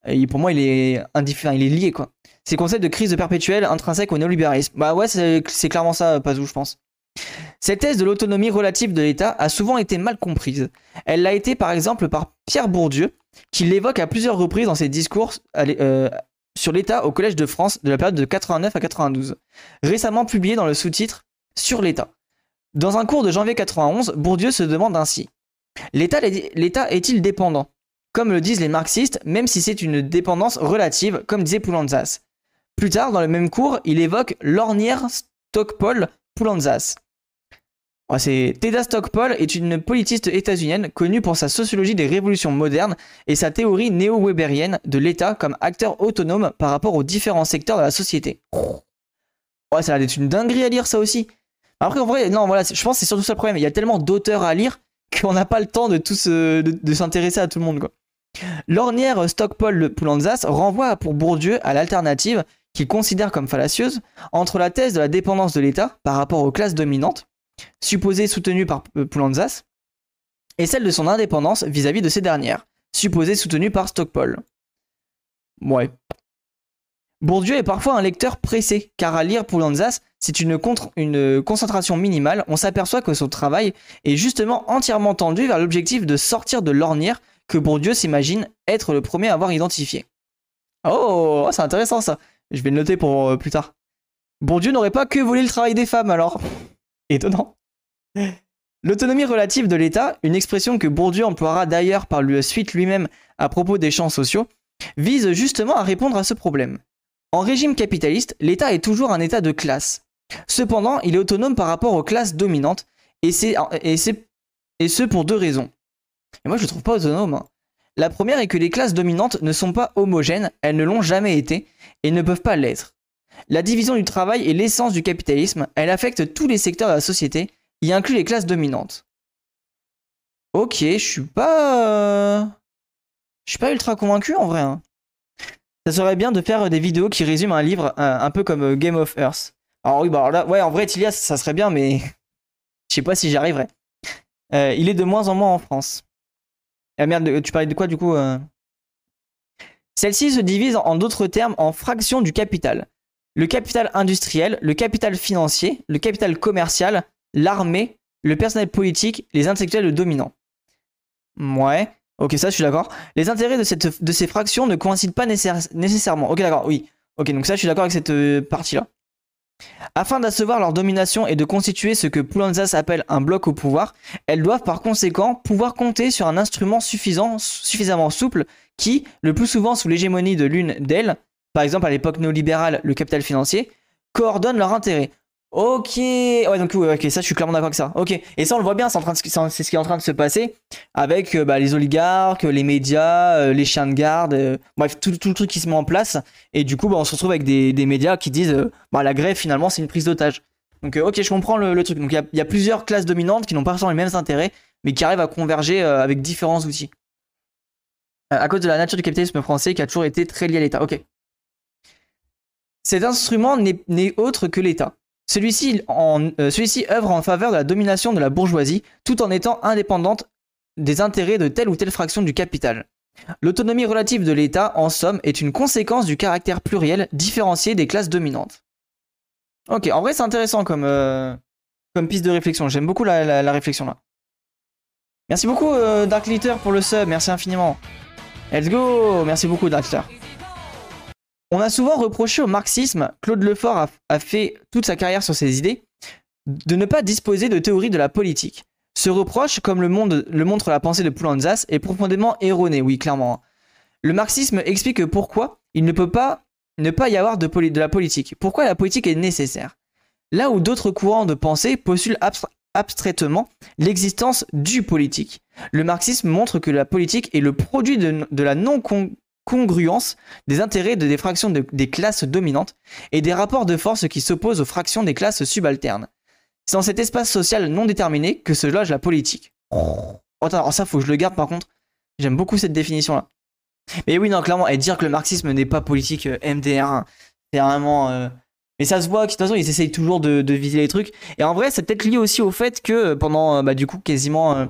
euh, pour moi, il est indifférent, il est lié, quoi. C'est de crise perpétuelle intrinsèque au néolibéralisme. Bah ouais, c'est clairement ça, Pazou, je pense. Cette thèse de l'autonomie relative de l'État a souvent été mal comprise. Elle l'a été par exemple par Pierre Bourdieu, qui l'évoque à plusieurs reprises dans ses discours euh, sur l'État au Collège de France de la période de 89 à 92, récemment publié dans le sous-titre Sur l'État. Dans un cours de janvier 91, Bourdieu se demande ainsi L'État est-il dépendant? Comme le disent les marxistes, même si c'est une dépendance relative, comme disait Poulantzas. Plus tard, dans le même cours, il évoque l'ornière Stockpol Poulantzas. Oh, Teda Stockpol est une politiste états-unienne connue pour sa sociologie des révolutions modernes et sa théorie néo-weberienne de l'État comme acteur autonome par rapport aux différents secteurs de la société. Oh, ça a l'air une dinguerie à lire ça aussi. Après, en vrai, non, voilà, je pense que c'est surtout ça le problème. Il y a tellement d'auteurs à lire qu'on n'a pas le temps de tous de, s'intéresser à tout le monde, quoi. L'ornière Stockpol Poulanzas renvoie pour Bourdieu à l'alternative qu'il considère comme fallacieuse entre la thèse de la dépendance de l'État par rapport aux classes dominantes, supposée soutenue par euh, Poulanzas, et celle de son indépendance vis-à-vis -vis de ces dernières, supposée soutenue par Stockpol. Ouais, Bourdieu est parfois un lecteur pressé, car à lire Poulanzas, c'est une, concentration minimale, on s'aperçoit que son travail est justement entièrement tendu vers l'objectif de sortir de l'ornière que Bourdieu s'imagine être le premier à avoir identifié. Oh, c'est intéressant ça. Je vais le noter pour euh, plus tard. Bourdieu n'aurait pas que volé le travail des femmes alors. Étonnant. L'autonomie relative de l'État, une expression que Bourdieu emploiera d'ailleurs par la suite lui-même à propos des champs sociaux, vise justement à répondre à ce problème. En régime capitaliste, l'État est toujours un État de classe. Cependant, il est autonome par rapport aux classes dominantes, et, et, ce pour deux raisons. Et moi, je ne trouve pas autonome. Hein. La première est que les classes dominantes ne sont pas homogènes, elles ne l'ont jamais été, et ne peuvent pas l'être. La division du travail est l'essence du capitalisme, elle affecte tous les secteurs de la société, y inclut les classes dominantes. Ok, je suis pas... Euh, je suis pas ultra convaincu en vrai. Hein ça serait bien de faire des vidéos qui résument un livre un, peu comme euh, Game of Earth. Alors oui, bah là, ouais, en vrai, Tilias, ça serait bien, mais je sais pas si j'y arriverai. Euh, il est de moins en moins en France. Ah merde, tu parlais de quoi du coup euh? Celle-ci se divise en d'autres termes en fractions du capital. Le capital industriel, le capital financier, le capital commercial, l'armée, le personnel politique, les intellectuels dominants. Ouais. Ok, ça, je suis d'accord. Les intérêts de, ces fractions ne coïncident pas nécessairement. Ok, d'accord, oui. Ok, donc ça, je suis d'accord avec cette euh, partie-là. Afin d'asseoir leur domination et de constituer ce que Poulanzas appelle un bloc au pouvoir, elles doivent par conséquent pouvoir compter sur un instrument suffisamment souple qui, le plus souvent sous l'hégémonie de l'une d'elles, par exemple à l'époque néolibérale, le capital financier, coordonne leurs intérêts. Ok, ouais, donc ok, ça je suis clairement d'accord avec ça. Ok, et ça on le voit bien, c'est en train c'est ce qui est en train de se passer avec euh, bah, les oligarques, les médias, euh, les chiens de garde, euh, bref, tout, tout, le truc qui se met en place. Et du coup, bah, on se retrouve avec des, des médias qui disent bah, la grève finalement c'est une prise d'otage. Donc ok, je comprends le, truc. Donc il y, y, a plusieurs classes dominantes qui n'ont pas forcément les mêmes intérêts, mais qui arrivent à converger avec différents outils. à cause de la nature du capitalisme français qui a toujours été très lié à l'État. Ok. Cet instrument n'est autre que l'État. Celui-ci euh, celui œuvre en faveur de la domination de la bourgeoisie tout en étant indépendante des intérêts de telle ou telle fraction du capital. L'autonomie relative de l'État, en somme, est une conséquence du caractère pluriel différencié des classes dominantes. Ok, en vrai c'est intéressant comme, euh, comme piste de réflexion, j'aime beaucoup la, réflexion là. Merci beaucoup euh, Dark pour le sub, merci infiniment. Let's go Merci beaucoup Dark Litter. On a souvent reproché au marxisme, Claude Lefort a, fait toute sa carrière sur ses idées, de ne pas disposer de théorie de la politique. Ce reproche, comme le, montre la pensée de Poulanzas, est profondément erroné, oui, clairement. Le marxisme explique pourquoi il ne peut pas ne pas y avoir de, la politique. Pourquoi la politique est nécessaire Là où d'autres courants de pensée postulent abstraitement l'existence du politique. Le marxisme montre que la politique est le produit de, la non congruence des intérêts de des fractions des classes dominantes et des rapports de force qui s'opposent aux fractions des classes subalternes. C'est dans cet espace social non déterminé que se loge la politique. Oh, attends, ça faut que je le garde par contre. J'aime beaucoup cette définition là. Mais oui, non, clairement, et dire que le marxisme n'est pas politique euh, MDR, c'est vraiment. Euh, mais ça se voit que de toute façon, ils essayent toujours de, viser les trucs. Et en vrai, c'est peut-être lié aussi au fait que pendant, bah, du coup, quasiment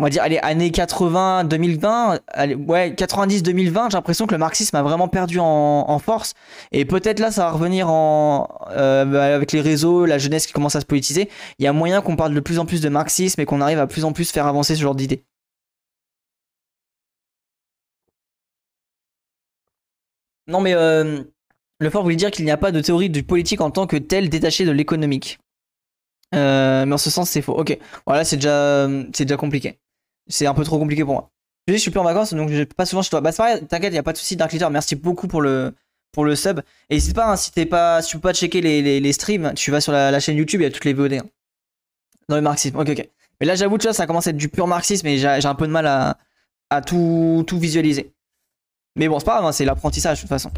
on va dire, allez, années 80, 2020, ouais, 90, 2020, j'ai l'impression que le marxisme a vraiment perdu en, force. Et peut-être là, ça va revenir en, euh, bah, avec les réseaux, la jeunesse qui commence à se politiser. Il y a moyen qu'on parle de plus en plus de marxisme et qu'on arrive à plus en plus faire avancer ce genre d'idées. Non, mais euh, le fort voulait dire qu'il n'y a pas de théorie du politique en tant que telle détachée de l'économique. Euh, mais en ce sens, c'est faux. Ok, voilà, c'est déjà compliqué c'est un peu trop compliqué pour moi. Je, suis plus en vacances, donc je pas souvent chez toi. Bah, c'est pareil, t'inquiète, y a pas de souci, Dark Litter. Merci beaucoup pour le, sub. Et n'hésite pas, hein, si, t'es pas, si tu peux pas checker les, les, streams, tu vas sur la, chaîne YouTube, il y a toutes les VOD. Hein. Dans le marxisme. Ok, ok. Mais là, j'avoue, vois, ça commence à être du pur marxisme et j'ai un peu de mal à, à tout, tout visualiser. Mais bon, c'est pas grave, hein, c'est l'apprentissage de toute façon.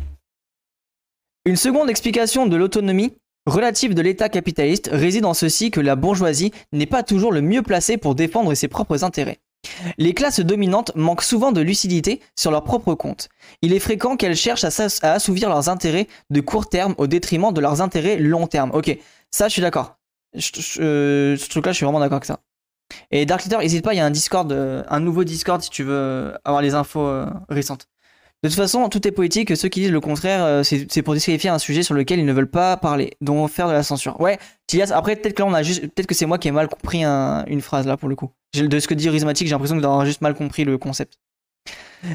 Une seconde explication de l'autonomie relative de l'État capitaliste réside en ceci que la bourgeoisie n'est pas toujours le mieux placée pour défendre ses propres intérêts. Les classes dominantes manquent souvent de lucidité sur leur propre compte. Il est fréquent qu'elles cherchent à, assouvir leurs intérêts de court terme au détriment de leurs intérêts long terme. Ok, ça je suis d'accord. Euh, ce truc-là, je suis vraiment d'accord avec ça. Et Dark Leader, n'hésite pas, il y a un Discord, euh, un nouveau Discord si tu veux avoir les infos euh, récentes. De toute façon, tout est politique. Ceux qui disent le contraire, c'est pour disqualifier un sujet sur lequel ils ne veulent pas parler, dont faire de la censure. Ouais, après peut-être que là on a juste, peut-être que c'est moi qui ai mal compris une phrase là pour le coup. De ce que dit Rhizmatic, j'ai l'impression d'avoir juste mal compris le concept.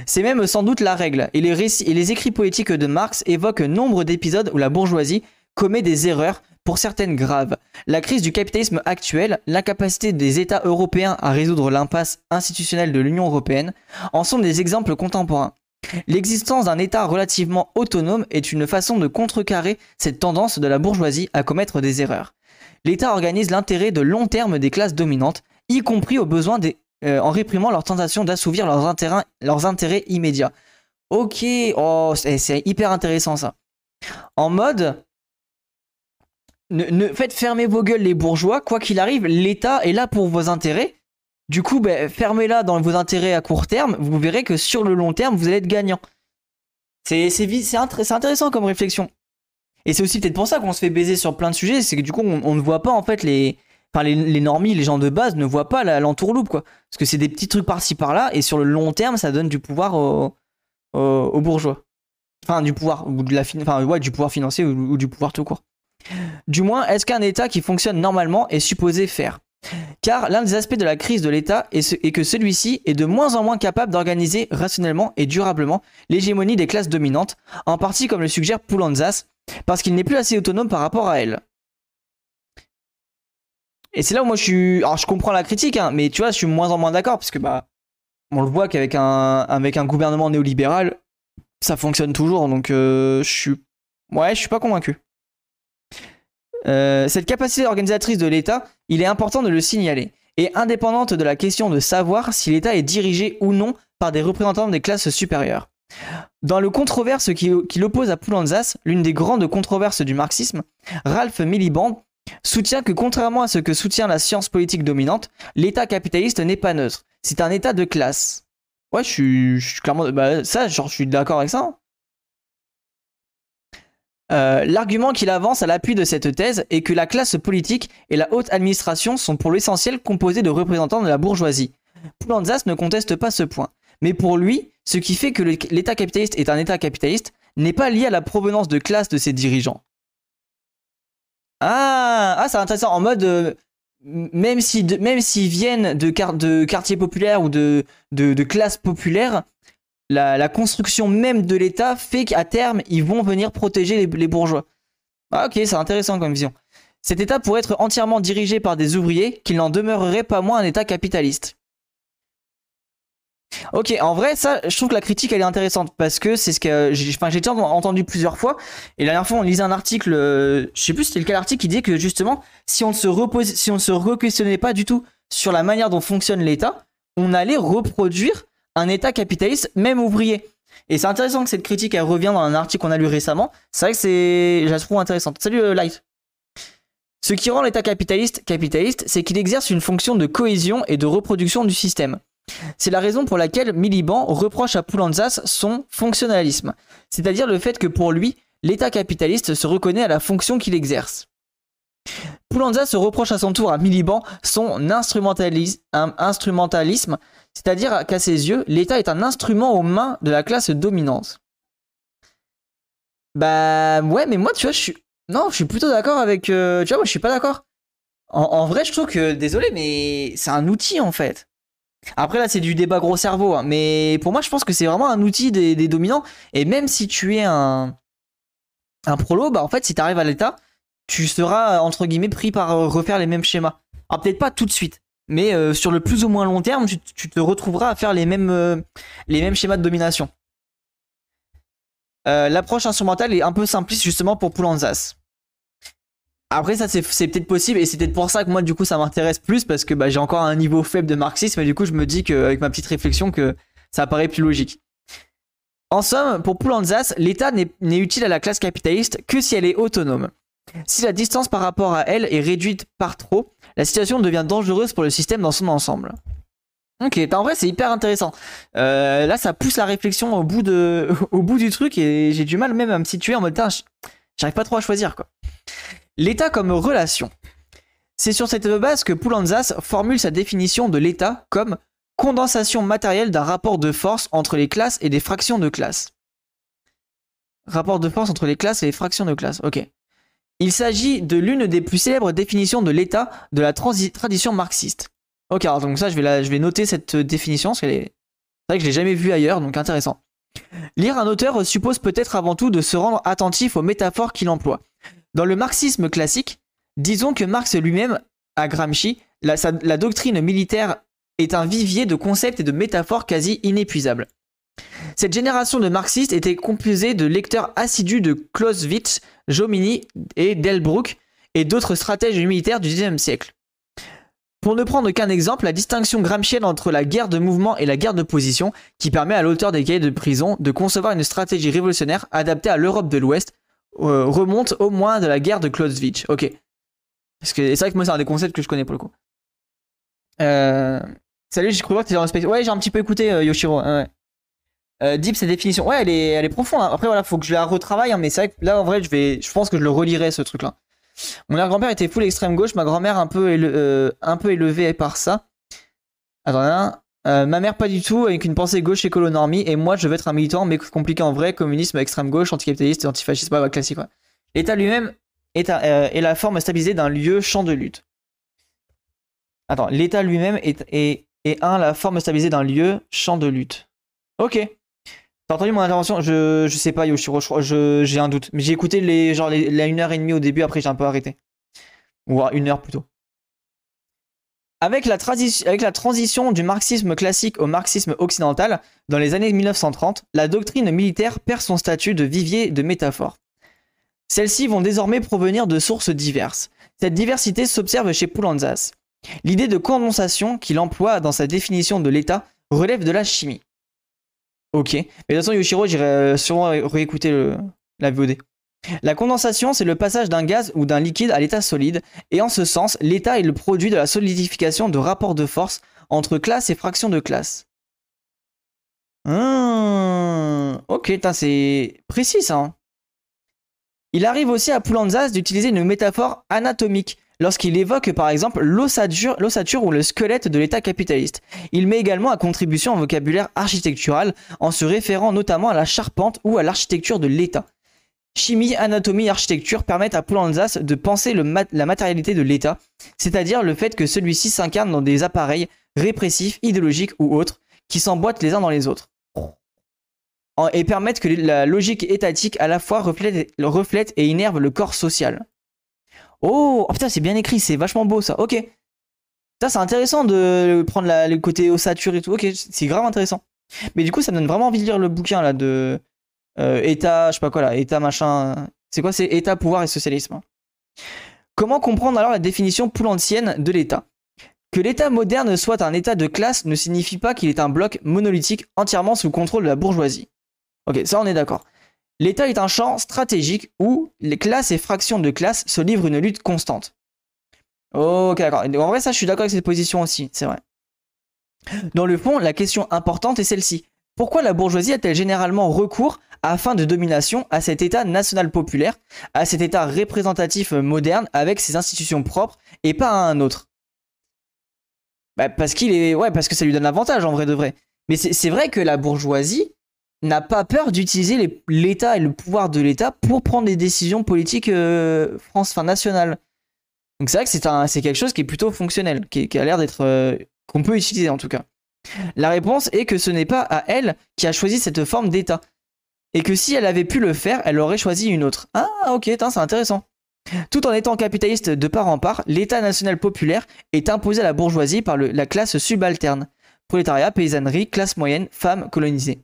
C'est même sans doute la règle, et les, et les écrits poétiques de Marx évoquent nombre d'épisodes où la bourgeoisie commet des erreurs, pour certaines graves. La crise du capitalisme actuel, l'incapacité des États européens à résoudre l'impasse institutionnelle de l'Union européenne, en sont des exemples contemporains. L'existence d'un État relativement autonome est une façon de contrecarrer cette tendance de la bourgeoisie à commettre des erreurs. L'État organise l'intérêt de long terme des classes dominantes y compris au besoin des, euh, en réprimant leur tentation d'assouvir leurs intérêts, leurs intérêts immédiats. Ok, oh, c'est hyper intéressant ça. En mode, ne, faites fermer vos gueules les bourgeois, quoi qu'il arrive, l'État est là pour vos intérêts. Du coup, ben, fermez-la dans vos intérêts à court terme, vous verrez que sur le long terme, vous allez être gagnant. C'est intéressant comme réflexion. Et c'est aussi peut-être pour ça qu'on se fait baiser sur plein de sujets, c'est que du coup, on, ne voit pas en fait les, enfin les, les normies, les gens de base ne voient pas l'entourloupe quoi. Parce que c'est des petits trucs par-ci par-là et sur le long terme ça donne du pouvoir aux, bourgeois. Enfin du pouvoir ou ouais du pouvoir financier ou, du pouvoir tout court. Du moins, est-ce qu'un État qui fonctionne normalement est supposé faire? Car l'un des aspects de la crise de l'État est, que celui-ci est de moins en moins capable d'organiser rationnellement et durablement l'hégémonie des classes dominantes, en partie comme le suggère Poulanzas, parce qu'il n'est plus assez autonome par rapport à elles. Et c'est là où moi je suis. Alors je comprends la critique, hein, mais tu vois, je suis moins en moins d'accord parce que bah, on le voit qu'avec un, gouvernement néolibéral, ça fonctionne toujours. Donc euh, je suis. Ouais, je suis pas convaincu. Euh, cette capacité organisatrice de l'État, il est important de le signaler, est indépendante de la question de savoir si l'État est dirigé ou non par des représentants des classes supérieures. Dans le controverse qui, l'oppose à Poulantzas, l'une des grandes controverses du marxisme, Ralph Miliband soutient que contrairement à ce que soutient la science politique dominante, l'État capitaliste n'est pas neutre. C'est un État de classe. Ouais, je suis, je suis clairement... Bah, ça, genre, je suis d'accord avec ça. Euh, L'argument qu'il avance à l'appui de cette thèse est que la classe politique et la haute administration sont pour l'essentiel composées de représentants de la bourgeoisie. Poulantzas ne conteste pas ce point. Mais pour lui, ce qui fait que l'État capitaliste est un État capitaliste n'est pas lié à la provenance de classe de ses dirigeants. Ah, ah c'est intéressant. En mode, euh, même s'ils viennent de, quar- de quartiers populaires ou de classes populaires, la, construction même de l'État fait qu'à terme, ils vont venir protéger les, bourgeois. Ah, ok, c'est intéressant comme vision. Cet État pourrait être entièrement dirigé par des ouvriers, qu'il n'en demeurerait pas moins un État capitaliste. Ok, en vrai, ça, je trouve que la critique, elle est intéressante parce que c'est ce que j'ai entendu plusieurs fois. Et la dernière fois, on lisait un article, euh, je sais plus c'était lequel article, qui disait que justement, si on ne se si on ne se re-questionnait pas du tout sur la manière dont fonctionne l'État, on allait reproduire un État capitaliste, même ouvrier. Et c'est intéressant que cette critique, elle revient dans un article qu'on a lu récemment. C'est vrai que c'est, je la trouve intéressante. Salut euh, Light. Ce qui rend l'État capitaliste capitaliste, c'est qu'il exerce une fonction de cohésion et de reproduction du système. C'est la raison pour laquelle Miliband reproche à Poulantzas son fonctionnalisme, c'est-à-dire le fait que pour lui, l'État capitaliste se reconnaît à la fonction qu'il exerce. Poulantzas se reproche à son tour à Miliband son instrumentalisme, c'est-à-dire qu'à ses yeux, l'État est un instrument aux mains de la classe dominante. Bah ouais, mais moi, tu vois, je suis... Non, je suis plutôt d'accord avec... euh, Tu vois, moi, je suis pas d'accord. En, vrai, je trouve que... Désolé, mais c'est un outil, en fait. Après, là, c'est du débat gros cerveau. hein, mais pour moi, je pense que c'est vraiment un outil des, dominants. Et même si tu es un... Un prolo, bah en fait, si tu arrives à l'État, tu seras, entre guillemets, pris par euh, refaire les mêmes schémas. Alors peut-être pas tout de suite, mais euh, sur le plus ou moins long terme, tu, te retrouveras à faire les mêmes, euh, schémas de domination. Euh, L'approche instrumentale est un peu simpliste justement pour Poulantzas. Après ça c'est peut-être possible et c'est peut-être pour ça que moi du coup ça m'intéresse plus parce que bah, j'ai encore un niveau faible de marxisme et du coup je me dis qu'avec ma petite réflexion que ça paraît plus logique. En somme, pour Poulantzas, l'État n'est utile à la classe capitaliste que si elle est autonome. Si la distance par rapport à elle est réduite par trop, la situation devient dangereuse pour le système dans son ensemble. Ok, en vrai c'est hyper intéressant. Euh, là ça pousse la réflexion au bout, du truc et j'ai du mal même à me situer en mode j'arrive pas trop à choisir quoi. L'État comme relation. C'est sur cette base que Poulantzas formule sa définition de l'État comme condensation matérielle d'un rapport de force entre les classes et des fractions de classes. Rapport de force entre les classes et les fractions de classes, ok. Il s'agit de l'une des plus célèbres définitions de l'État de la tradition marxiste. Ok, alors donc ça, je vais, noter cette euh, définition, parce qu'elle est... C'est vrai que je l'ai jamais vue ailleurs, donc intéressant. Lire un auteur suppose peut-être avant tout de se rendre attentif aux métaphores qu'il emploie. Dans le marxisme classique, disons que Marx lui-même, à Gramsci, la, la doctrine militaire est un vivier de concepts et de métaphores quasi inépuisables. Cette génération de marxistes était composée de lecteurs assidus de Clausewitz, Jomini et Delbruck et d'autres stratèges militaires du XIXe siècle. Pour ne prendre qu'un exemple, la distinction gramscienne entre la guerre de mouvement et la guerre de position, qui permet à l'auteur des cahiers de prison de concevoir une stratégie révolutionnaire adaptée à l'Europe de l'Ouest, euh, remonte au moins de la guerre de Clausewitz. Ok. Parce que c'est vrai que moi, c'est un des concepts que je connais pour le coup. Euh... Salut, j'ai cru voir que t'étais dans le space. Ouais, j'ai un petit peu écouté euh, Yoshiro. ouais. Euh, Deep, cette définition. Ouais, elle est, elle est profonde. hein. Après, voilà, faut que je la retravaille, hein, mais c'est vrai que là, en vrai, je vais, je pense que je le relirai ce truc-là. Mon arrière-grand-père était full extrême gauche, ma grand-mère un peu, euh, un peu élevée par ça. Attends, là, euh, ma mère pas du tout, avec une pensée gauche écolo normie, et moi, je veux être un militant, mais compliqué en vrai, communisme, extrême gauche, anticapitaliste, antifasciste, bah, bah, classique, ouais. L'État lui-même est, euh, est la forme stabilisée d'un lieu champ de lutte. Attends, l'État lui-même est, est, est un, la forme stabilisée d'un lieu champ de lutte. Ok. T'as entendu mon intervention? Je, je sais pas, Yoshiro, j'ai un doute. Mais j'ai écouté les, genre, la une heure et demie au début, après j'ai un peu arrêté. Ou à une heure plutôt. Avec la, avec la transition du marxisme classique au marxisme occidental, dans les années 1930, la doctrine militaire perd son statut de vivier de métaphore. Celles-ci vont désormais provenir de sources diverses. Cette diversité s'observe chez Poulantzas. L'idée de condensation qu'il emploie dans sa définition de l'état relève de la chimie. Ok. Mais de toute façon, Yoshiro, j'irai euh, sûrement réécouter la VOD. La condensation, c'est le passage d'un gaz ou d'un liquide à l'état solide, et en ce sens, l'état est le produit de la solidification de rapports de force entre classes et fractions de classe. Hum, ok, c'est précis ça. Hein. Il arrive aussi à Poulanzas d'utiliser une métaphore anatomique lorsqu'il évoque par exemple l'ossature ou le squelette de l'État capitaliste. Il met également à contribution un vocabulaire architectural en se référant notamment à la charpente ou à l'architecture de l'État. Chimie, anatomie, architecture permettent à Poulanzas de penser la matérialité de l'État, c'est-à-dire le fait que celui-ci s'incarne dans des appareils répressifs, idéologiques ou autres, qui s'emboîtent les uns dans les autres. Et permettent que la logique étatique à la fois reflète, reflète et innerve le corps social. Oh, oh, putain, c'est bien écrit, c'est vachement beau ça. Ok. Ça, c'est intéressant de prendre le côté ossature et tout. Ok, c'est grave intéressant. Mais du coup, ça me donne vraiment envie de lire le bouquin là de euh, État, je sais pas quoi là, État machin. C'est quoi C'est État, pouvoir et socialisme. Comment comprendre alors la définition poulantienne de l'État? Que l'État moderne soit un État de classe ne signifie pas qu'il est un bloc monolithique entièrement sous contrôle de la bourgeoisie. Ok, ça on est d'accord. L'État est un champ stratégique où les classes et fractions de classes se livrent une lutte constante. Ok, d'accord. En vrai, ça, je suis d'accord avec cette position aussi, c'est vrai. Dans le fond, la question importante est celle-ci. Pourquoi la bourgeoisie a-t-elle généralement recours à fin de domination à cet État national populaire, à cet État représentatif moderne avec ses institutions propres et pas à un autre? Bah, Parce qu'il est, ouais, parce que ça lui donne l'avantage en vrai de vrai. Mais c'est vrai que la bourgeoisie, n'a pas peur d'utiliser l'État et le pouvoir de l'État pour prendre des décisions politiques euh, France, enfin nationales. Donc c'est vrai que c'est quelque chose qui est plutôt fonctionnel, qui, a l'air d'être euh, qu'on peut utiliser en tout cas. La réponse est que ce n'est pas à elle qui a choisi cette forme d'État, et que si elle avait pu le faire, elle aurait choisi une autre. Ah ok, c'est intéressant. Tout en étant capitaliste de part en part, l'État national populaire est imposé à la bourgeoisie par la classe subalterne. Prolétariat, paysannerie, classe moyenne, femmes colonisées.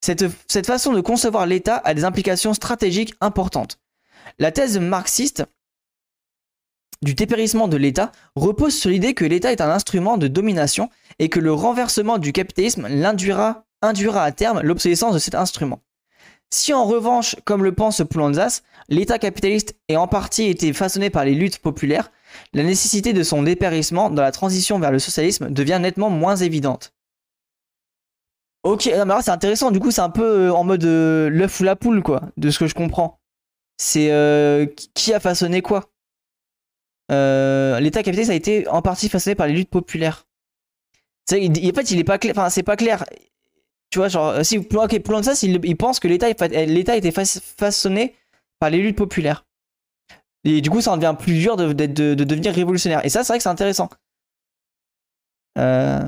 Cette, façon de concevoir l'État a des implications stratégiques importantes. La thèse marxiste du dépérissement de l'État repose sur l'idée que l'État est un instrument de domination et que le renversement du capitalisme induira à terme l'obsolescence de cet instrument. Si en revanche, comme le pense Poulanzas, l'État capitaliste est en partie été façonné par les luttes populaires, la nécessité de son dépérissement dans la transition vers le socialisme devient nettement moins évidente. Ok, non, mais c'est intéressant. Du coup, c'est un peu euh, en mode euh, l'œuf ou la poule, quoi, de ce que je comprends. C'est euh, qui a façonné quoi? L'État capitaliste a été en partie façonné par les luttes populaires. en fait, il est pas clair. Enfin, c'est pas clair. Tu vois, genre, si ok, plus loin de ça, il, pense que l'État l'État a été façonné par les luttes populaires. Et du coup, ça en devient plus dur de, de devenir révolutionnaire. Et ça, c'est vrai que c'est intéressant. Euh,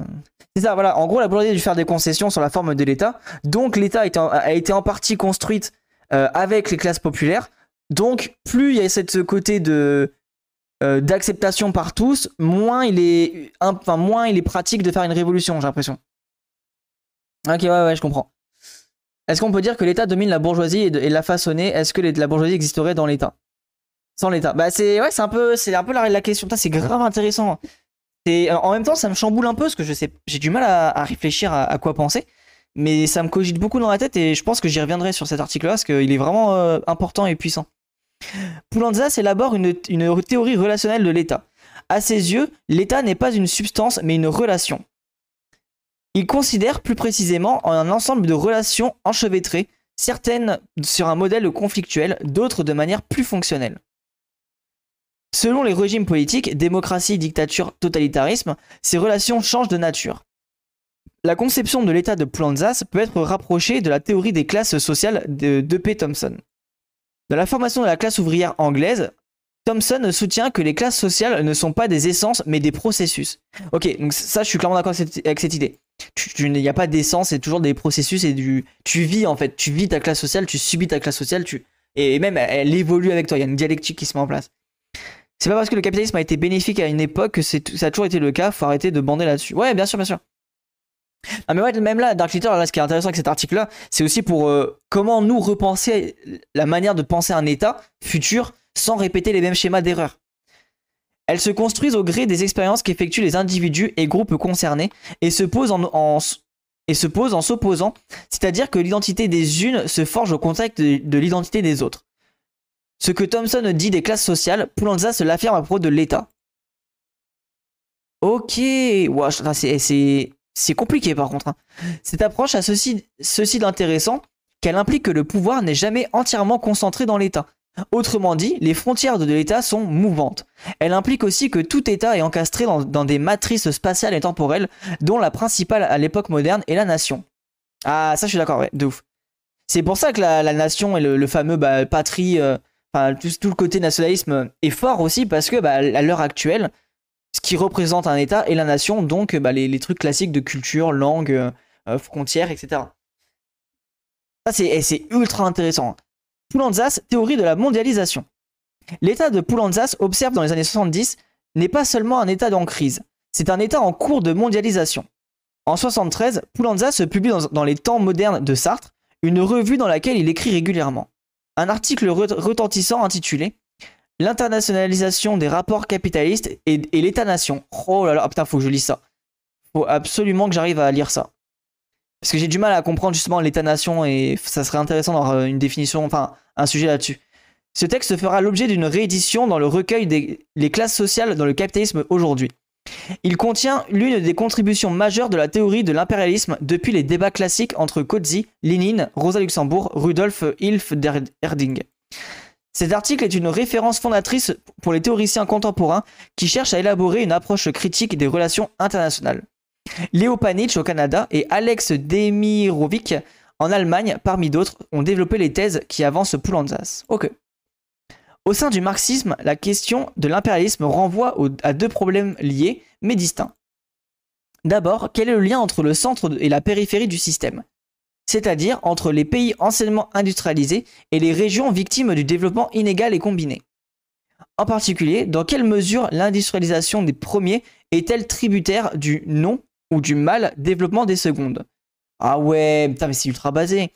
c'est ça, voilà. En gros, la volonté a dû faire des concessions sur la forme de l'État. Donc, l'État a été en partie construite euh, avec les classes populaires. Donc, plus il y a cette côté de euh, d'acceptation par tous, moins il est, enfin, moins il est pratique de faire une révolution, j'ai l'impression. Ok, ouais, ouais, je comprends. Est-ce qu'on peut dire que l'État domine la bourgeoisie et, l'a façonner? Est-ce que la bourgeoisie existerait dans l'État? Sans l'État Bah, c'est ouais, c'est un peu, c'est un peu la, la question. C'est grave intéressant. En même temps, ça me chamboule un peu parce que je sais, j'ai du mal à, réfléchir à, quoi penser. Mais ça me cogite beaucoup dans la tête et je pense que j'y reviendrai sur cet article-là parce qu'il est vraiment euh, important et puissant. Poulanzas élabore une, une théorie relationnelle de l'État. À ses yeux, l'État n'est pas une substance mais une relation. Il considère plus précisément un ensemble de relations enchevêtrées, certaines sur un modèle conflictuel, d'autres de manière plus fonctionnelle. Selon les régimes politiques, démocratie, dictature, totalitarisme, ces relations changent de nature. La conception de l'état de Planzas peut être rapprochée de la théorie des classes sociales de P. Thompson. Dans la formation de la classe ouvrière anglaise, Thompson soutient que les classes sociales ne sont pas des essences mais des processus. Ok, donc ça je suis clairement d'accord avec cette idée. Il n'y a pas d'essence, c'est toujours des processus et du. Tu vis en fait, tu vis ta classe sociale, tu subis ta classe sociale, tu et même elle évolue avec toi. Il y a une dialectique qui se met en place. C'est pas parce que le capitalisme a été bénéfique à une époque que ça a toujours été le cas, faut arrêter de bander là-dessus. Ouais, bien sûr, bien sûr. Ah mais ouais, même là, Dark Litter, là, ce qui est intéressant avec cet article-là, c'est aussi pour euh, comment nous repenser la manière de penser un état futur sans répéter les mêmes schémas d'erreur. Elles se construisent au gré des expériences qu'effectuent les individus et groupes concernés et se posent en, et se posent en s'opposant, c'est-à-dire que l'identité des unes se forge au contact de, l'identité des autres. Ce que Thomson dit des classes sociales, Poulanza se l'affirme à propos de l'État. Ok, c'est compliqué par contre. Hein. Cette approche a ceci, ceci d'intéressant qu'elle implique que le pouvoir n'est jamais entièrement concentré dans l'État. Autrement dit, les frontières de l'État sont mouvantes. Elle implique aussi que tout État est encastré dans, des matrices spatiales et temporelles, dont la principale à l'époque moderne est la nation. Ah, ça je suis d'accord, ouais, de ouf. C'est pour ça que la, nation et le, fameux bah, patrie, euh, tout, le côté nationalisme est fort aussi, parce que bah, à l'heure actuelle, ce qui représente un État et la nation, donc bah, les, trucs classiques de culture, langue, euh, frontières, etc. Ça, c'est ultra intéressant. Poulanzas, théorie de la mondialisation. L'état de Poulanzas, observe dans les années 70, n'est pas seulement un état en crise, c'est un état en cours de mondialisation. En 73, Poulanzas publie dans, les temps modernes de Sartre une revue dans laquelle il écrit régulièrement. Un article retentissant intitulé l'internationalisation des rapports capitalistes et, l'État-nation. Oh là là, putain, faut que je lise ça. Faut absolument que j'arrive à lire ça. Parce que j'ai du mal à comprendre justement l'État-nation et ça serait intéressant d'avoir euh, une définition, enfin un sujet là-dessus. Ce texte fera l'objet d'une réédition dans le recueil des classes sociales dans le capitalisme aujourd'hui. Il contient l'une des contributions majeures de la théorie de l'impérialisme depuis les débats classiques entre Kodzi, Lénine, Rosa Luxembourg, Rudolf Hilf Erding. Cet article est une référence fondatrice pour les théoriciens contemporains qui cherchent à élaborer une approche critique des relations internationales. Léo Panitch au Canada et Alex Demirovic en Allemagne, parmi d'autres, ont développé les thèses qui avancent Poulanzas. Ok. Au sein du marxisme, la question de l'impérialisme renvoie à deux problèmes liés, mais distincts. D'abord, quel est le lien entre le centre et la périphérie du système? C'est-à-dire entre les pays anciennement industrialisés et les régions victimes du développement inégal et combiné. En particulier, dans quelle mesure l'industrialisation des premiers est-elle tributaire du non ou du mal développement des secondes? Ah ouais, putain mais c'est ultra basé.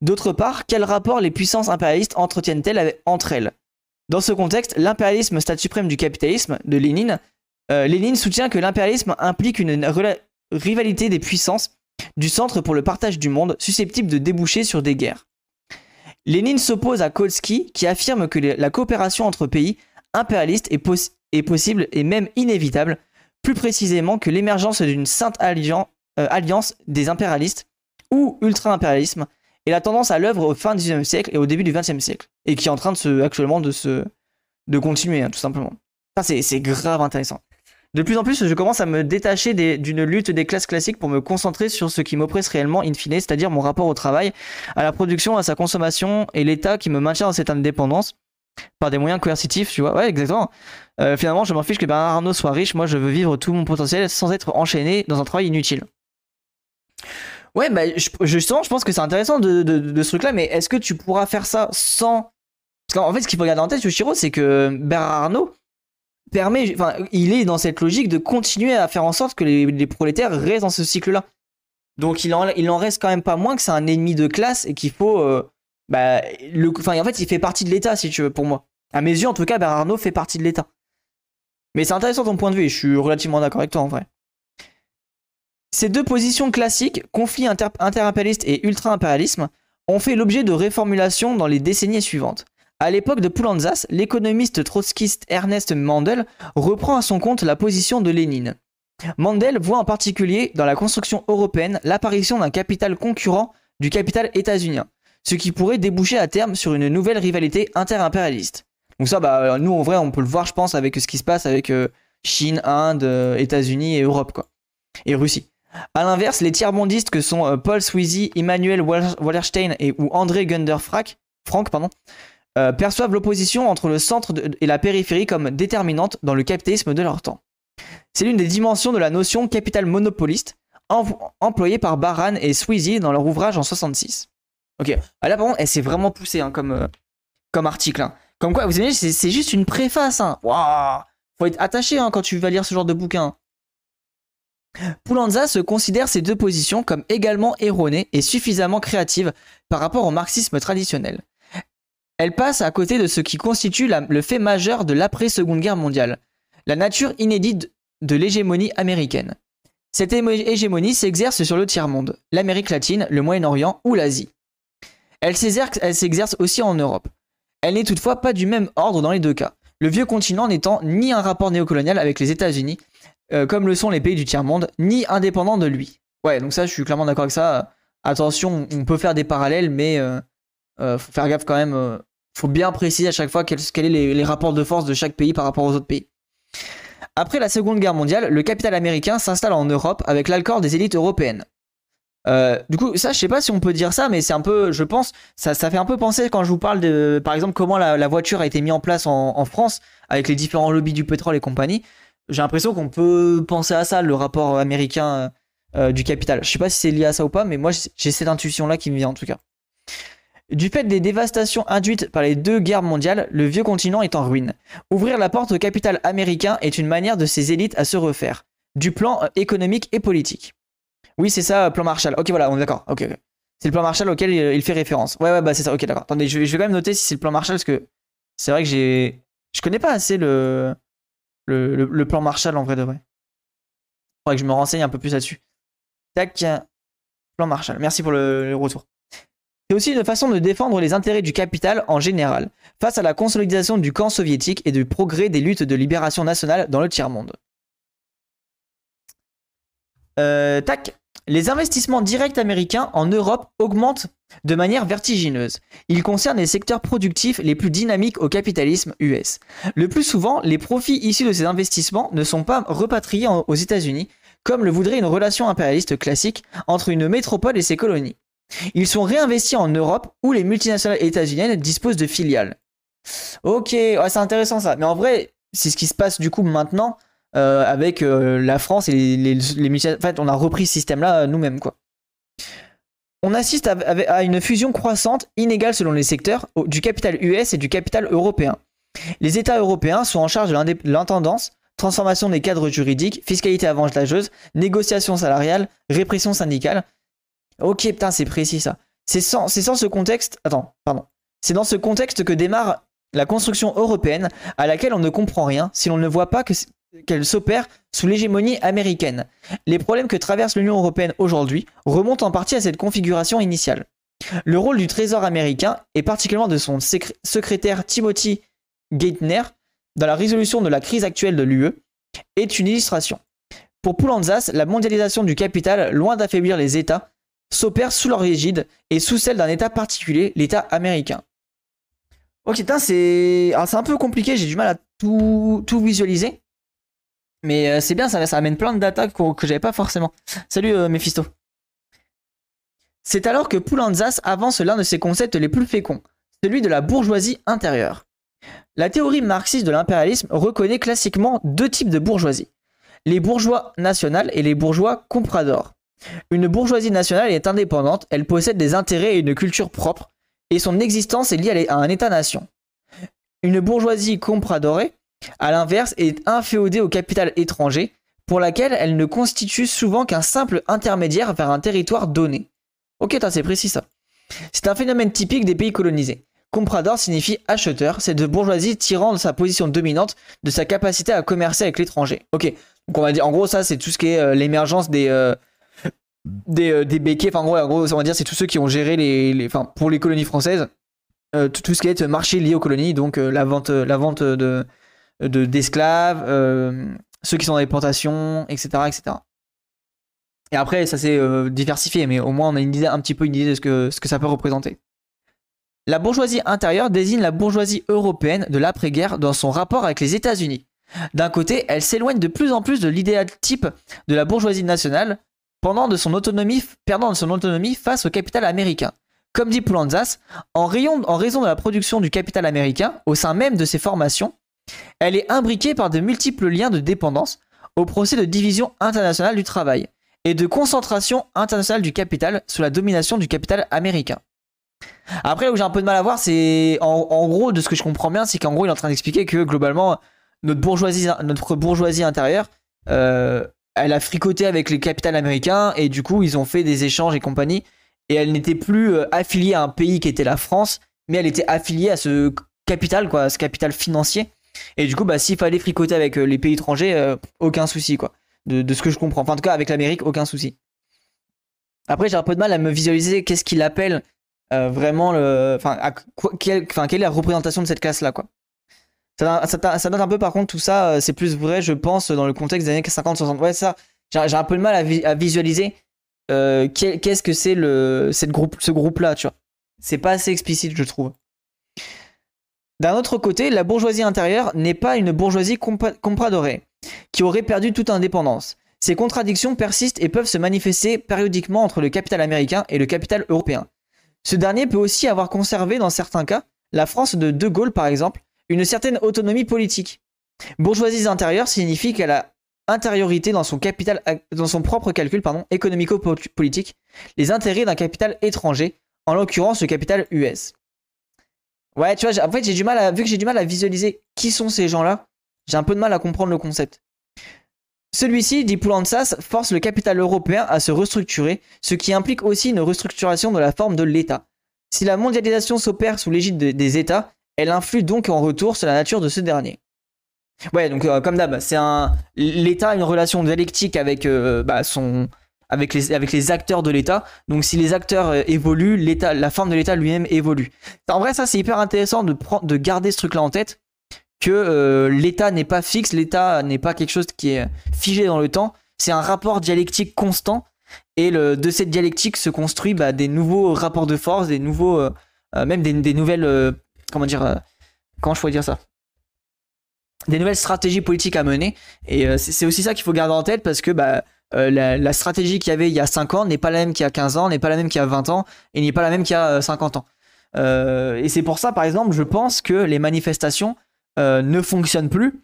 D'autre part, quel rapport les puissances impérialistes entretiennent-elles entre elles? Dans ce contexte, l'impérialisme stade suprême du capitalisme de Lénine, euh, Lénine soutient que l'impérialisme implique une rivalité des puissances du Centre pour le partage du monde, susceptible de déboucher sur des guerres. Lénine s'oppose à Kolsky, qui affirme que la coopération entre pays impérialistes est, possible et même inévitable, plus précisément que l'émergence d'une sainte euh, alliance des impérialistes ou ultra-impérialisme est la tendance à l'œuvre au fin du XIXe siècle et au début du XXe siècle, et qui est en train de se, actuellement de se de continuer, hein, tout simplement. Ça, c'est grave intéressant. De plus en plus, je commence à me détacher d'une lutte des classes classiques pour me concentrer sur ce qui m'oppresse réellement, in fine, c'est-à-dire mon rapport au travail, à la production, à sa consommation et l'État qui me maintient dans cette indépendance par des moyens coercitifs, tu vois. Ouais, exactement. Euh, finalement, je m'en fiche que Bernard Arnault soit riche, moi je veux vivre tout mon potentiel sans être enchaîné dans un travail inutile. Ouais, bah justement, je pense que c'est intéressant de, ce truc-là, mais est-ce que tu pourras faire ça sans. Parce qu'en fait, ce qu'il faut garder en tête, Yoshiro, c'est que Bernard Arnault, permet, enfin, il est dans cette logique de continuer à faire en sorte que les, prolétaires restent dans ce cycle-là. Donc il en, il en reste quand même pas moins que c'est un ennemi de classe et qu'il faut, euh, bah, le, enfin, en fait, il fait partie de l'État, si tu veux, pour moi. À mes yeux, en tout cas, Bernard Arnault fait partie de l'État. Mais c'est intéressant ton point de vue, et je suis relativement d'accord avec toi en vrai. Ces deux positions classiques, conflit inter interimpérialiste et ultra-impérialisme, ont fait l'objet de réformulations dans les décennies suivantes. À l'époque de Poulanzas, l'économiste trotskiste Ernest Mandel reprend à son compte la position de Lénine. Mandel voit en particulier dans la construction européenne l'apparition d'un capital concurrent du capital états-unien, ce qui pourrait déboucher à terme sur une nouvelle rivalité interimpérialiste. Donc ça, bah, nous en vrai, on peut le voir, je pense, avec ce qui se passe avec euh, Chine, Inde, euh, États-Unis et Europe, quoi, et Russie. A l'inverse, les tiers-mondistes que sont euh, Paul Sweezy, Emmanuel Wallerstein et ou André Gunder Frank, euh, perçoivent l'opposition entre le centre et la périphérie comme déterminante dans le capitalisme de leur temps. C'est l'une des dimensions de la notion capital monopoliste employée par Baran et Sweezy dans leur ouvrage en 66. Ok, ah, là par contre, elle s'est vraiment poussée hein, comme, euh, comme article. Hein. Comme quoi, vous imaginez, c'est juste une préface. Hein. Faut être attaché hein, quand tu vas lire ce genre de bouquin. Poulanza se considère ces deux positions comme également erronées et suffisamment créatives par rapport au marxisme traditionnel. Elle passe à côté de ce qui constitue le fait majeur de l'après-seconde guerre mondiale, la nature inédite de l'hégémonie américaine. Cette hégémonie s'exerce sur le tiers-monde, l'Amérique latine, le Moyen-Orient ou l'Asie. Elle s'exerce aussi en Europe. Elle n'est toutefois pas du même ordre dans les deux cas, le vieux continent n'étant ni un rapport néocolonial avec les États-Unis, euh, comme le sont les pays du tiers-monde, ni indépendant de lui. Ouais, donc ça, je suis clairement d'accord avec ça. Attention, on peut faire des parallèles, mais euh, euh faut faire gaffe quand même. Faut bien préciser à chaque fois quels sont les, les, rapports de force de chaque pays par rapport aux autres pays. Après la Seconde Guerre mondiale, le capital américain s'installe en Europe avec l'accord des élites européennes. Du coup, ça, je sais pas si on peut dire ça, mais c'est un peu, je pense, ça, ça fait un peu penser quand je vous parle de, par exemple, comment la, voiture a été mise en place en, France avec les différents lobbies du pétrole et compagnie j'ai l'impression qu'on peut penser à ça, le rapport américain euh, du capital. Je sais pas si c'est lié à ça ou pas, mais moi j'ai cette intuition-là qui me vient en tout cas. Du fait des dévastations induites par les deux guerres mondiales, le vieux continent est en ruine. Ouvrir la porte au capital américain est une manière de ces élites à se refaire, du plan euh, économique et politique. Oui, c'est ça, plan Marshall. Ok, voilà, on est d'accord. Ok, C'est le plan Marshall auquel il, fait référence. Ouais, ouais, bah c'est ça. Ok, d'accord. Attendez, je vais, quand même noter si c'est le plan Marshall parce que c'est vrai que j'ai. Je connais pas assez le, le, plan Marshall en vrai de vrai. Faudrait que je me renseigne un peu plus là-dessus. Tac, plan Marshall. Merci pour le, retour. C'est aussi une façon de défendre les intérêts du capital en général, face à la consolidation du camp soviétique et du progrès des luttes de libération nationale dans le tiers-monde. Euh, tac. Les investissements directs américains en Europe augmentent de manière vertigineuse. Ils concernent les secteurs productifs les plus dynamiques au capitalisme US. Le plus souvent, les profits issus de ces investissements ne sont pas repatriés aux États-Unis, comme le voudrait une relation impérialiste classique entre une métropole et ses colonies. Ils sont réinvestis en Europe où les multinationales états-uniennes disposent de filiales. Ok, c'est intéressant ça. Mais en vrai, c'est ce qui se passe du coup maintenant euh, avec euh, la France et les, les, En fait, on a repris ce système-là euh, nous-mêmes, quoi. On assiste à, une fusion croissante, inégale selon les secteurs, du capital US et du capital européen. Les États européens sont en charge de l'intendance, transformation des cadres juridiques, fiscalité avantageuse, négociation salariale, répression syndicale. Ok, putain, c'est précis ça. C'est sans, sans ce contexte. Attends, pardon. C'est dans ce contexte que démarre la construction européenne à laquelle on ne comprend rien si l'on ne voit pas que, qu'elle s'opère sous l'hégémonie américaine. Les problèmes que traverse l'Union européenne aujourd'hui remontent en partie à cette configuration initiale. Le rôle du Trésor américain, et particulièrement de son secrétaire Timothy Geithner, dans la résolution de la crise actuelle de l'UE, est une illustration. Pour Poulanzas, la mondialisation du capital, loin d'affaiblir les États, s'opère sous leur égide et sous celle d'un État particulier, l'État américain. Ok, c'est un peu compliqué, j'ai du mal à tout visualiser. Mais euh, c'est bien, ça, amène plein de data que, que j'avais pas forcément. Salut euh, Mephisto. C'est alors que Poulanzas avance l'un de ses concepts les plus féconds, celui de la bourgeoisie intérieure. La théorie marxiste de l'impérialisme reconnaît classiquement deux types de bourgeoisie. Les bourgeois nationales et les bourgeois compradors. Une bourgeoisie nationale est indépendante, elle possède des intérêts et une culture propre, et son existence est liée à un État-nation. Une bourgeoisie compradorée à l'inverse, est inféodée au capital étranger, pour laquelle elle ne constitue souvent qu'un simple intermédiaire vers un territoire donné. Ok, c'est précis ça. C'est un phénomène typique des pays colonisés. Comprador signifie acheteur, c'est de bourgeoisie tirant de sa position dominante de sa capacité à commercer avec l'étranger. Ok, donc on va dire, en gros, ça c'est tout ce qui est euh, l'émergence des, euh, des, euh, des béquets, enfin en gros, en gros, on va dire c'est tous ceux qui ont géré les, enfin pour les colonies françaises, tout, tout, ce qui est marché lié aux colonies, donc la vente, la vente de, d'esclaves, euh, ceux qui sont dans les plantations, etc. etc. Et après, ça s'est euh, diversifié, mais au moins on a une un petit peu une idée de ce que, ça peut représenter. La bourgeoisie intérieure désigne la bourgeoisie européenne de l'après-guerre dans son rapport avec les États-Unis. D'un côté, elle s'éloigne de plus en plus de l'idéal type de la bourgeoisie nationale, perdant de son autonomie face au capital américain. Comme dit Poulanzas, en raison de la production du capital américain, au sein même de ses formations, elle est imbriquée par de multiples liens de dépendance au procès de division internationale du travail et de concentration internationale du capital sous la domination du capital américain. Après, où j'ai un peu de mal à voir, c'est en, gros, de ce que je comprends bien, c'est qu'en gros, il est en train d'expliquer que globalement, notre bourgeoisie, notre bourgeoisie intérieure, euh, elle a fricoté avec les capitales américains et du coup ils ont fait des échanges et compagnie et elle n'était plus euh, affiliée à un pays qui était la France mais elle était affiliée à ce capital quoi, à ce capital financier et du coup bah s'il fallait fricoter avec euh, les pays étrangers euh, aucun souci quoi de, ce que je comprends enfin en tout cas avec l'Amérique aucun souci après j'ai un peu de mal à me visualiser qu'est-ce qu'il appelle vraiment le enfin quelle est la représentation de cette classe là quoi ça, ça, donne un peu, par contre, tout ça, euh, c'est plus vrai, je pense, dans le contexte des années 50-60. Ouais, ça, j'ai un peu de mal à, visualiser euh, qu'est-ce que c'est le, cette groupe, ce groupe-là, tu vois. C'est pas assez explicite, je trouve. D'un autre côté, la bourgeoisie intérieure n'est pas une bourgeoisie compradorée, qui aurait perdu toute indépendance. Ces contradictions persistent et peuvent se manifester périodiquement entre le capital américain et le capital européen. Ce dernier peut aussi avoir conservé, dans certains cas, la France de De Gaulle par exemple, une certaine autonomie politique. Bourgeoisie intérieure signifie qu'elle a intériorité dans son dans son propre calcul économico-politique, les intérêts d'un capital étranger, en l'occurrence le capital US. Ouais, tu vois, en fait, j'ai du mal à, vu que j'ai du mal à visualiser qui sont ces gens-là, j'ai un peu de mal à comprendre le concept. Celui-ci, dit Poulantzas, force le capital européen à se restructurer, ce qui implique aussi une restructuration de la forme de l'État. Si la mondialisation s'opère sous l'égide des États, elle influe donc en retour sur la nature de ce dernier. Ouais, donc euh, comme d'hab, c'est un l'État a une relation dialectique avec euh, bah, son avec les avec les acteurs de l'État. Donc si les acteurs euh, évoluent, l'État la forme de l'État lui-même évolue. En vrai, ça c'est hyper intéressant de prendre de garder ce truc là en tête que l'État n'est pas fixe, l'État n'est pas quelque chose qui est figé dans le temps. C'est un rapport dialectique constant et de cette dialectique se construit bah, des nouveaux rapports de force, des nouveaux même des, nouvelles comment dire, euh, comment je pourrais dire ça? Des nouvelles stratégies politiques à mener. Et euh, c'est aussi ça qu'il faut garder en tête parce que bah, euh, la, stratégie qu'il y avait il y a 5 ans n'est pas la même qu'il y a 15 ans, n'est pas la même qu'il y a 20 ans et n'est pas la même qu'il y a 50 ans. et c'est pour ça, par exemple, je pense que les manifestations ne fonctionnent plus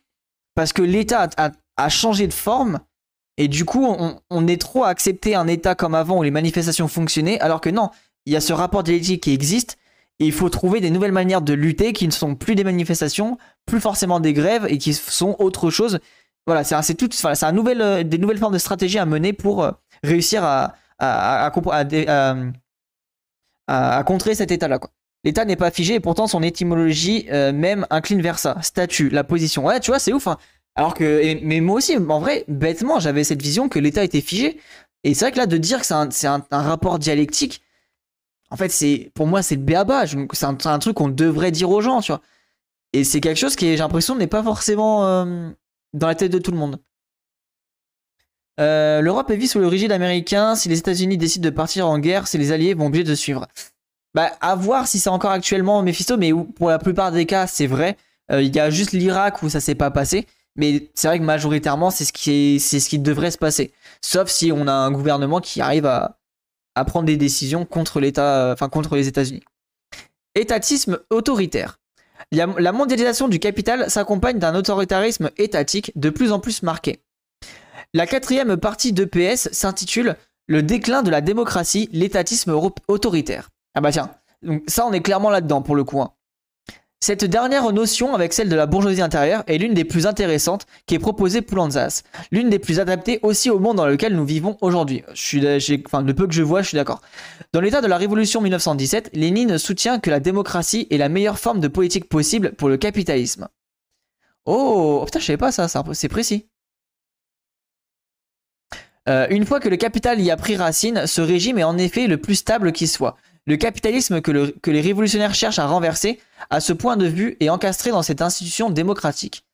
parce que l'État a, changé de forme et du coup, on, est trop à accepter un État comme avant où les manifestations fonctionnaient, alors que non, il y a ce rapport dialectique qui existe il faut trouver des nouvelles manières de lutter qui ne sont plus des manifestations, plus forcément des grèves et qui sont autre chose. Voilà, c'est tout, c'est un nouvel, euh, des nouvelles formes de stratégie à mener pour euh, réussir à, à, à, contrer cet état-là. L'état n'est pas figé et pourtant son étymologie euh, même incline vers ça. Statut, la position. Ouais, tu vois, c'est ouf. Hein. Alors que, mais moi aussi, en vrai, bêtement, j'avais cette vision que l'état était figé. Et c'est vrai que là, de dire que c'est un, un, rapport dialectique, en fait, c'est pour moi, c'est le béaba. C'est un, truc qu'on devrait dire aux gens, tu vois. Et c'est quelque chose qui, j'ai l'impression, n'est pas forcément dans la tête de tout le monde. Euh, L'Europe est vie sous le rigide américain. Si les États-Unis décident de partir en guerre, c'est les alliés vont obligés de suivre. Bah, à voir si c'est encore actuellement Mephisto, mais pour la plupart des cas, c'est vrai. Euh, il y a juste l'Irak où ça s'est pas passé. Mais c'est vrai que majoritairement, c'est ce, qui ce qui devrait se passer. Sauf si on a un gouvernement qui arrive à, prendre des décisions contre l'État, euh, contre les États-Unis. Étatisme autoritaire. La mondialisation du capital s'accompagne d'un autoritarisme étatique de plus en plus marqué. La quatrième partie d'EPS s'intitule Le déclin de la démocratie, l'étatisme autoritaire. Ah bah tiens, donc ça on est clairement là-dedans pour le coup. Hein. Cette dernière notion, avec celle de la bourgeoisie intérieure, est l'une des plus intéressantes qui est proposée Poulantzas, l'une des plus adaptées aussi au monde dans lequel nous vivons aujourd'hui. Le peu que je vois, je suis d'accord. Dans l'état de la Révolution 1917, Lénine soutient que la démocratie est la meilleure forme de politique possible pour le capitalisme. Oh, putain, je savais pas ça, c'est précis. Euh, une fois que le capital y a pris racine, ce régime est en effet le plus stable qui soit. Le capitalisme que, les révolutionnaires cherchent à renverser, à ce point de vue, est encastré dans cette institution démocratique.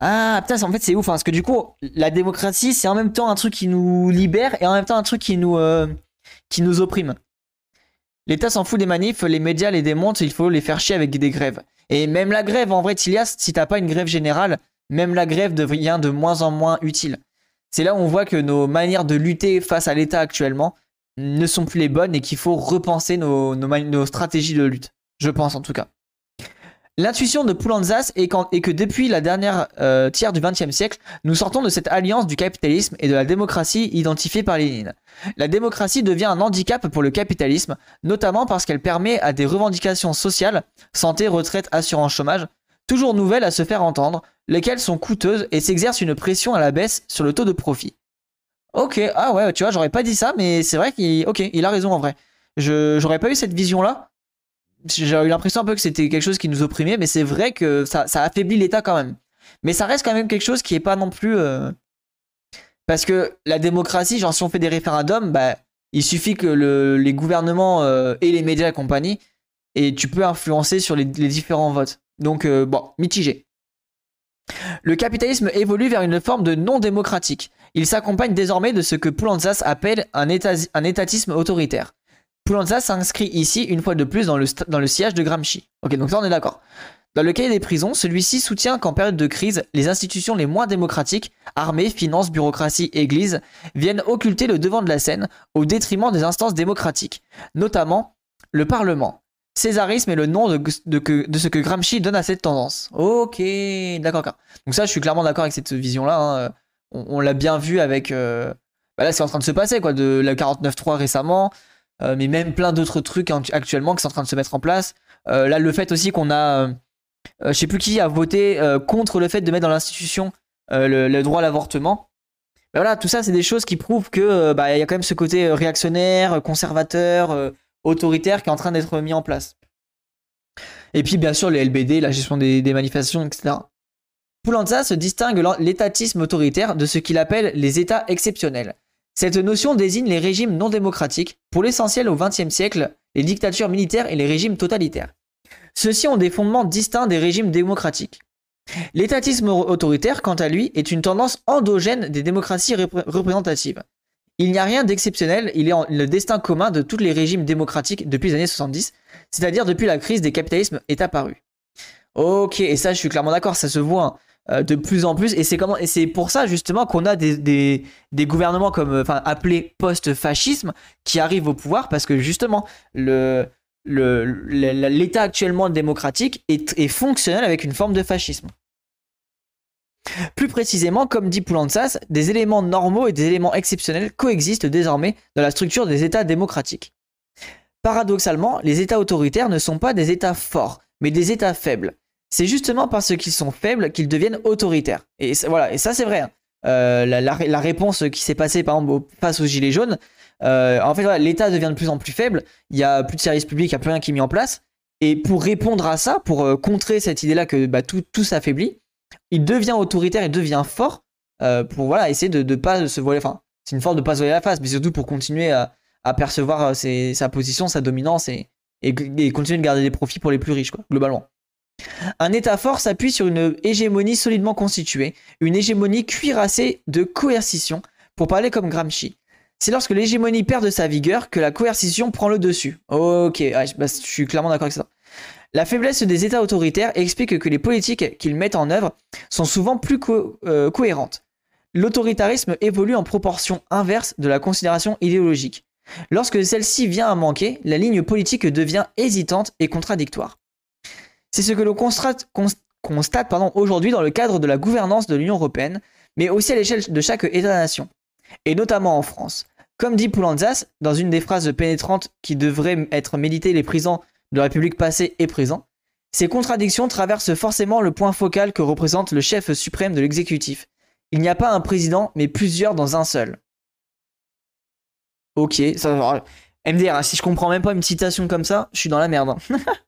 Ah putain, en fait c'est ouf, hein, parce que du coup, la démocratie, c'est en même temps un truc qui nous libère et en même temps un truc qui nous, euh, qui nous opprime. L'État s'en fout des manifs, les médias les démontent, il faut les faire chier avec des grèves. Et même la grève, en vrai, Tilias, si t'as pas une grève générale, même la grève devient de moins en moins utile. C'est là où on voit que nos manières de lutter face à l'État actuellement, ne sont plus les bonnes et qu'il faut repenser nos, stratégies de lutte. Je pense en tout cas. L'intuition de Poulantzas est, que depuis la dernière euh, tiers du XXe siècle, nous sortons de cette alliance du capitalisme et de la démocratie identifiée par Lénine. La démocratie devient un handicap pour le capitalisme, notamment parce qu'elle permet à des revendications sociales, santé, retraite, assurance chômage, toujours nouvelles à se faire entendre, lesquelles sont coûteuses et s'exercent une pression à la baisse sur le taux de profit. Ok, ah ouais, tu vois, j'aurais pas dit ça, mais c'est vrai qu'il. Ok, il a raison en vrai. Je j'aurais pas eu cette vision-là. J'ai eu l'impression un peu que c'était quelque chose qui nous opprimait, mais c'est vrai que ça, ça affaiblit l'État quand même. Mais ça reste quand même quelque chose qui est pas non plus. euh, Parce que la démocratie, genre si on fait des référendums, bah, il suffit que le- les gouvernements euh, et les médias et compagnie, et tu peux influencer sur les, différents votes. Donc, euh, bon, mitigé. Le capitalisme évolue vers une forme de non-démocratique. Il s'accompagne désormais de ce que Poulantzas appelle un, état- un étatisme autoritaire. Poulantzas s'inscrit ici une fois de plus dans le, sillage de Gramsci. Ok, donc ça on est d'accord. Dans le cahier des prisons, celui-ci soutient qu'en période de crise, les institutions les moins démocratiques, armée, finances, bureaucratie, église, viennent occulter le devant de la scène au détriment des instances démocratiques, notamment le Parlement. Césarisme est le nom de, ce que Gramsci donne à cette tendance. Ok, d'accord. d'accord. Donc ça, je suis clairement d'accord avec cette vision-là. hein. On, l'a bien vu avec... euh, bah là, c'est en train de se passer, quoi, de la 49.3 récemment, euh, mais même plein d'autres trucs actu- actuellement qui sont en train de se mettre en place. Euh, là, le fait aussi qu'on a... euh, je sais plus qui a voté contre le fait de mettre dans l'institution le, droit à l'avortement. Voilà, tout ça, c'est des choses qui prouvent que bah, y a quand même ce côté réactionnaire, conservateur, autoritaire qui est en train d'être mis en place. Et puis, bien sûr, les LBD, la gestion des manifestations, etc. Poulanza se distingue l'étatisme autoritaire de ce qu'il appelle les États exceptionnels. Cette notion désigne les régimes non démocratiques, pour l'essentiel au XXe siècle, les dictatures militaires et les régimes totalitaires. Ceux-ci ont des fondements distincts des régimes démocratiques. L'étatisme autoritaire, quant à lui, est une tendance endogène des démocraties repré- représentatives. Il n'y a rien d'exceptionnel, il est le destin commun de tous les régimes démocratiques depuis les années 70, c'est-à-dire depuis la crise des capitalismes est apparue. Ok, et ça je suis clairement d'accord, ça se voit hein, de plus en plus, et c'est comment, et c'est pour ça justement qu'on a des, gouvernements comme, euh, enfin appelés post-fascisme qui arrivent au pouvoir parce que justement l'État actuellement démocratique est, est fonctionnel avec une forme de fascisme. Plus précisément, comme dit Poulantzas, des éléments normaux et des éléments exceptionnels coexistent désormais dans la structure des États démocratiques. Paradoxalement, les États autoritaires ne sont pas des États forts, mais des États faibles. C'est justement parce qu'ils sont faibles qu'ils deviennent autoritaires. Et voilà, et ça c'est vrai. hein. Euh, la, réponse qui s'est passée par exemple face aux Gilets jaunes, euh, en fait l'État devient de plus en plus faible, il y a plus de services publics, il n'y a plus rien qui est mis en place. Et pour répondre à ça, pour euh, contrer cette idée-là que bah, tout, s'affaiblit, il devient autoritaire, il devient fort pour voilà, essayer de ne pas se voiler. Enfin, c'est une forme de pas se voiler la face, mais surtout pour continuer à, percevoir sa position, sa dominance et, et, et continuer de garder des profits pour les plus riches, quoi, globalement. Un État fort s'appuie sur une hégémonie solidement constituée, une hégémonie cuirassée de coercition, pour parler comme Gramsci. C'est lorsque l'hégémonie perd de sa vigueur que la coercition prend le dessus. Ok, bah, je suis clairement d'accord avec ça. La faiblesse des États autoritaires explique que les politiques qu'ils mettent en œuvre sont souvent plus euh, cohérentes. L'autoritarisme évolue en proportion inverse de la considération idéologique. Lorsque celle-ci vient à manquer, la ligne politique devient hésitante et contradictoire. C'est ce que l'on constate, aujourd'hui dans le cadre de la gouvernance de l'Union européenne, mais aussi à l'échelle de chaque État-nation, et notamment en France. Comme dit Poulantzas, dans une des phrases pénétrantes qui devraient être méditées les prisons de la République passée et présent, ces contradictions traversent forcément le point focal que représente le chef suprême de l'exécutif. Il n'y a pas un président, mais plusieurs dans un seul. Ok, ça va. MDR, hein, si je comprends même pas une citation comme ça, je suis dans la merde.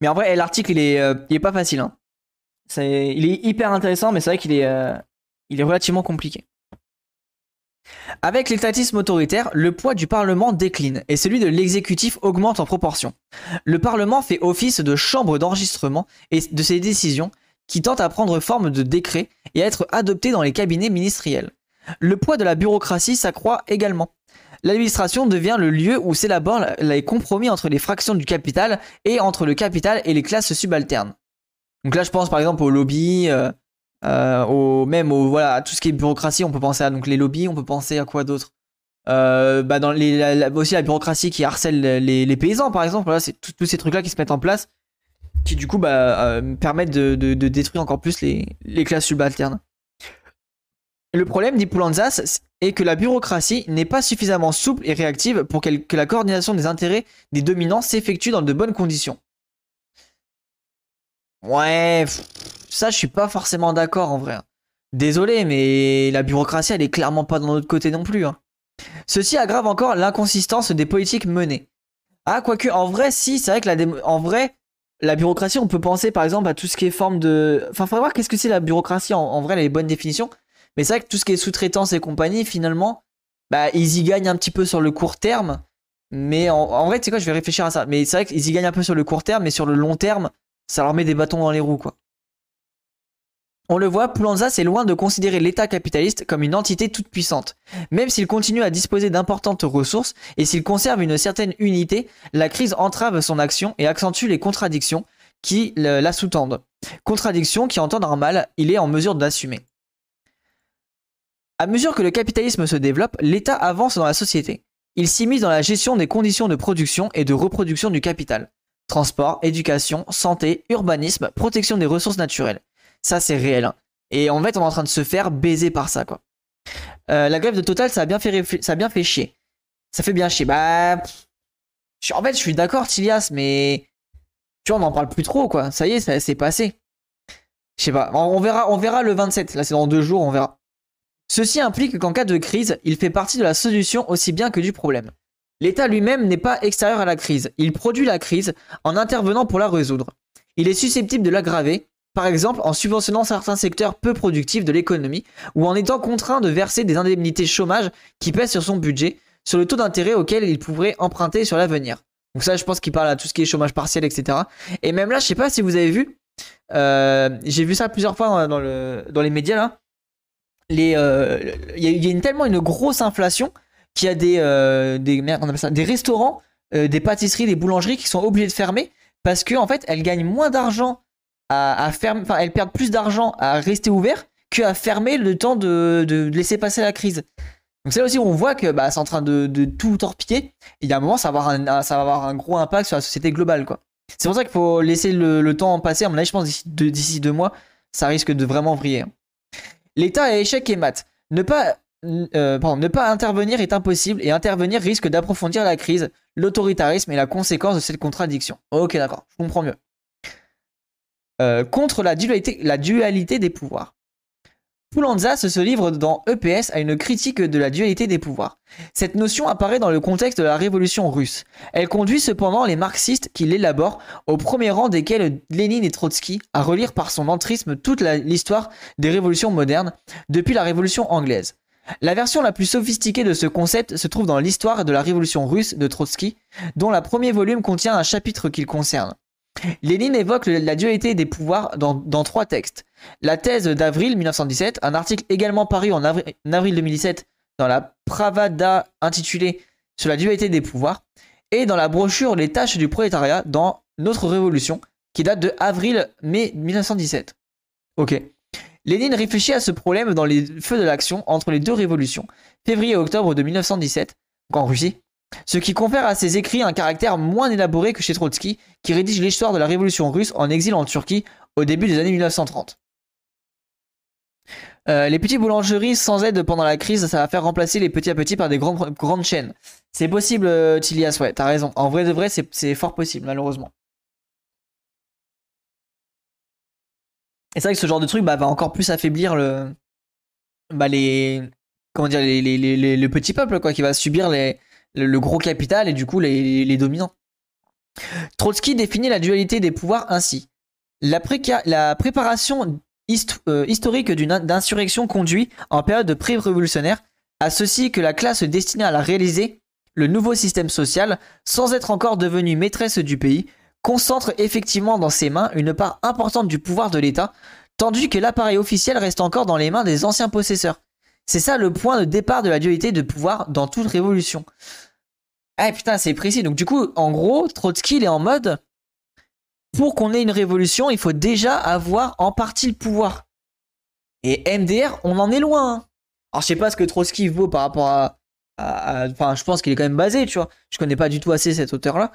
mais en vrai, l'article, il est, euh, pas facile. hein. Il est hyper intéressant, mais c'est vrai qu'il est, euh, est relativement compliqué. Avec l'étatisme autoritaire, le poids du Parlement décline et celui de l'exécutif augmente en proportion. Le Parlement fait office de chambre d'enregistrement et de ses décisions qui tentent à prendre forme de décrets et à être adoptés dans les cabinets ministériels. Le poids de la bureaucratie s'accroît également. L'administration devient le lieu où s'élaborent les compromis entre les fractions du capital et entre le capital et les classes subalternes. Donc là, je pense par exemple au lobby, euh, euh, même au, voilà, à tout ce qui est bureaucratie, on peut penser à donc, les lobbies, on peut penser à quoi d'autre? Euh, bah, la- Aussi la bureaucratie qui harcèle les, paysans, par exemple. Voilà, c'est tous ces trucs-là qui se mettent en place, qui du coup bah, euh, permettent de, détruire encore plus les, les classes subalternes. Le problème, dit Poulantzas, est que la bureaucratie n'est pas suffisamment souple et réactive pour que la coordination des intérêts des dominants s'effectue dans de bonnes conditions. Ouais, ça, je suis pas forcément d'accord en vrai. hein. Désolé, mais la bureaucratie, elle est clairement pas de notre côté non plus. hein. Ceci aggrave encore l'inconsistance des politiques menées. Ah, quoique, en vrai, si, c'est vrai que la démo- en vrai, la bureaucratie, on peut penser par exemple à tout ce qui est forme de. Enfin, faudrait voir qu'est-ce que c'est la bureaucratie en, en vrai, les bonnes définitions. Mais c'est vrai que tout ce qui est sous-traitance et compagnie, finalement, bah, ils y gagnent un petit peu sur le court terme. Mais en, vrai, tu quoi, je vais réfléchir à ça. Mais c'est vrai qu'ils y gagnent un peu sur le court terme, mais sur le long terme, ça leur met des bâtons dans les roues, quoi. On le voit, Poulanza, c'est loin de considérer l'État capitaliste comme une entité toute puissante. Même s'il continue à disposer d'importantes ressources et s'il conserve une certaine unité, la crise entrave son action et accentue les contradictions qui la sous-tendent. Contradictions qui, en temps normal, il est en mesure d'assumer. À mesure que le capitalisme se développe, l'État avance dans la société. Il s'immisce dans la gestion des conditions de production et de reproduction du capital. Transport, éducation, santé, urbanisme, protection des ressources naturelles. Ça, c'est réel. hein. Et en fait, on est en train de se faire baiser par ça, quoi. Euh, la grève de Total, ça a bien fait, ça a bien fait chier. Ça fait bien chier. Bah, en fait, je suis d'accord, Tilias, mais tu vois, on n'en parle plus trop, quoi. Ça y est, c'est passé. Je sais pas. On verra, on verra le 27. Là, c'est dans deux jours, on verra. Ceci implique qu'en cas de crise, il fait partie de la solution aussi bien que du problème. L'État lui-même n'est pas extérieur à la crise. Il produit la crise en intervenant pour la résoudre. Il est susceptible de l'aggraver, par exemple en subventionnant certains secteurs peu productifs de l'économie ou en étant contraint de verser des indemnités chômage qui pèsent sur son budget, sur le taux d'intérêt auquel il pourrait emprunter sur l'avenir. Donc ça, je pense qu'il parle à tout ce qui est chômage partiel, etc. Et même là, je sais pas si vous avez vu, euh, j'ai vu ça plusieurs fois dans, dans les médias là. Euh, Il y, a- tellement une grosse inflation qu'il y a des, euh, des, restaurants, euh, des pâtisseries, des boulangeries qui sont obligés de fermer parce que fait, elles gagnent moins d'argent à, fermer, enfin, elles perdent plus d'argent à rester ouvertes qu'à fermer le temps de, laisser passer la crise. Donc c'est là aussi où on voit que bah, c'est en train de, tout torpiller. Il y a un moment, ça va avoir un, gros impact sur la société globale, quoi. C'est pour ça qu'il faut laisser le, temps passer. À mon avis, je pense d'ici deux, d'ici deux mois, ça risque de vraiment vriller. L'État est échec et mat. Ne pas, euh, ne pas intervenir est impossible et intervenir risque d'approfondir la crise, l'autoritarisme et la conséquence de cette contradiction. Ok, d'accord, je comprends mieux. Euh, contre la dualité, la dualité des pouvoirs. Poulanza se livre dans EPS à une critique de la dualité des pouvoirs. Cette notion apparaît dans le contexte de la révolution russe. Elle conduit cependant les marxistes qui l'élaborent, au premier rang desquels Lénine et Trotsky, à relire par son entrisme toute l'histoire des révolutions modernes, depuis la révolution anglaise. La version la plus sophistiquée de ce concept se trouve dans l'histoire de la révolution russe de Trotsky, dont le premier volume contient un chapitre qu'il concerne. Lénine évoque la dualité des pouvoirs dans trois textes. La thèse d'avril 1917, un article également paru en avri- en avril 2017 dans la Pravada intitulée Sur la dualité des pouvoirs, et dans la brochure Les tâches du prolétariat dans Notre Révolution, qui date de avril-mai 1917. Ok. Lénine réfléchit à ce problème dans les feux de l'action entre les deux révolutions, février et octobre de 1917, donc en Russie, ce qui confère à ses écrits un caractère moins élaboré que chez Trotsky, qui rédige l'histoire de la révolution russe en exil en Turquie au début des années 1930. Euh, les petites boulangeries sans aide pendant la crise, ça va faire remplacer les petits à petits par des grandes, chaînes. C'est possible, euh, Tilias, ouais, t'as raison. En vrai de vrai, c'est fort possible, malheureusement. Et c'est vrai que ce genre de truc bah, va encore plus affaiblir le, bah, les, comment dire, le petit peuple, quoi, qui va subir le, le gros capital et du coup les, dominants. Trotsky définit la dualité des pouvoirs ainsi. La préparation euh, historique d'une in- d'insurrection conduit, en période pré-révolutionnaire, à ceci que la classe destinée à la réaliser, le nouveau système social, sans être encore devenue maîtresse du pays, concentre effectivement dans ses mains une part importante du pouvoir de l'État, tandis que l'appareil officiel reste encore dans les mains des anciens possesseurs. C'est ça le point de départ de la dualité de pouvoir dans toute révolution. Ah putain, c'est précis. Donc du coup, en gros, Trotsky, il est en mode, pour qu'on ait une révolution, il faut déjà avoir en partie le pouvoir. Et MDR, on en est loin. hein. Alors je sais pas ce que Trotsky vaut par rapport à... Enfin, je pense qu'il est quand même basé, tu vois. Je connais pas du tout assez cet auteur-là.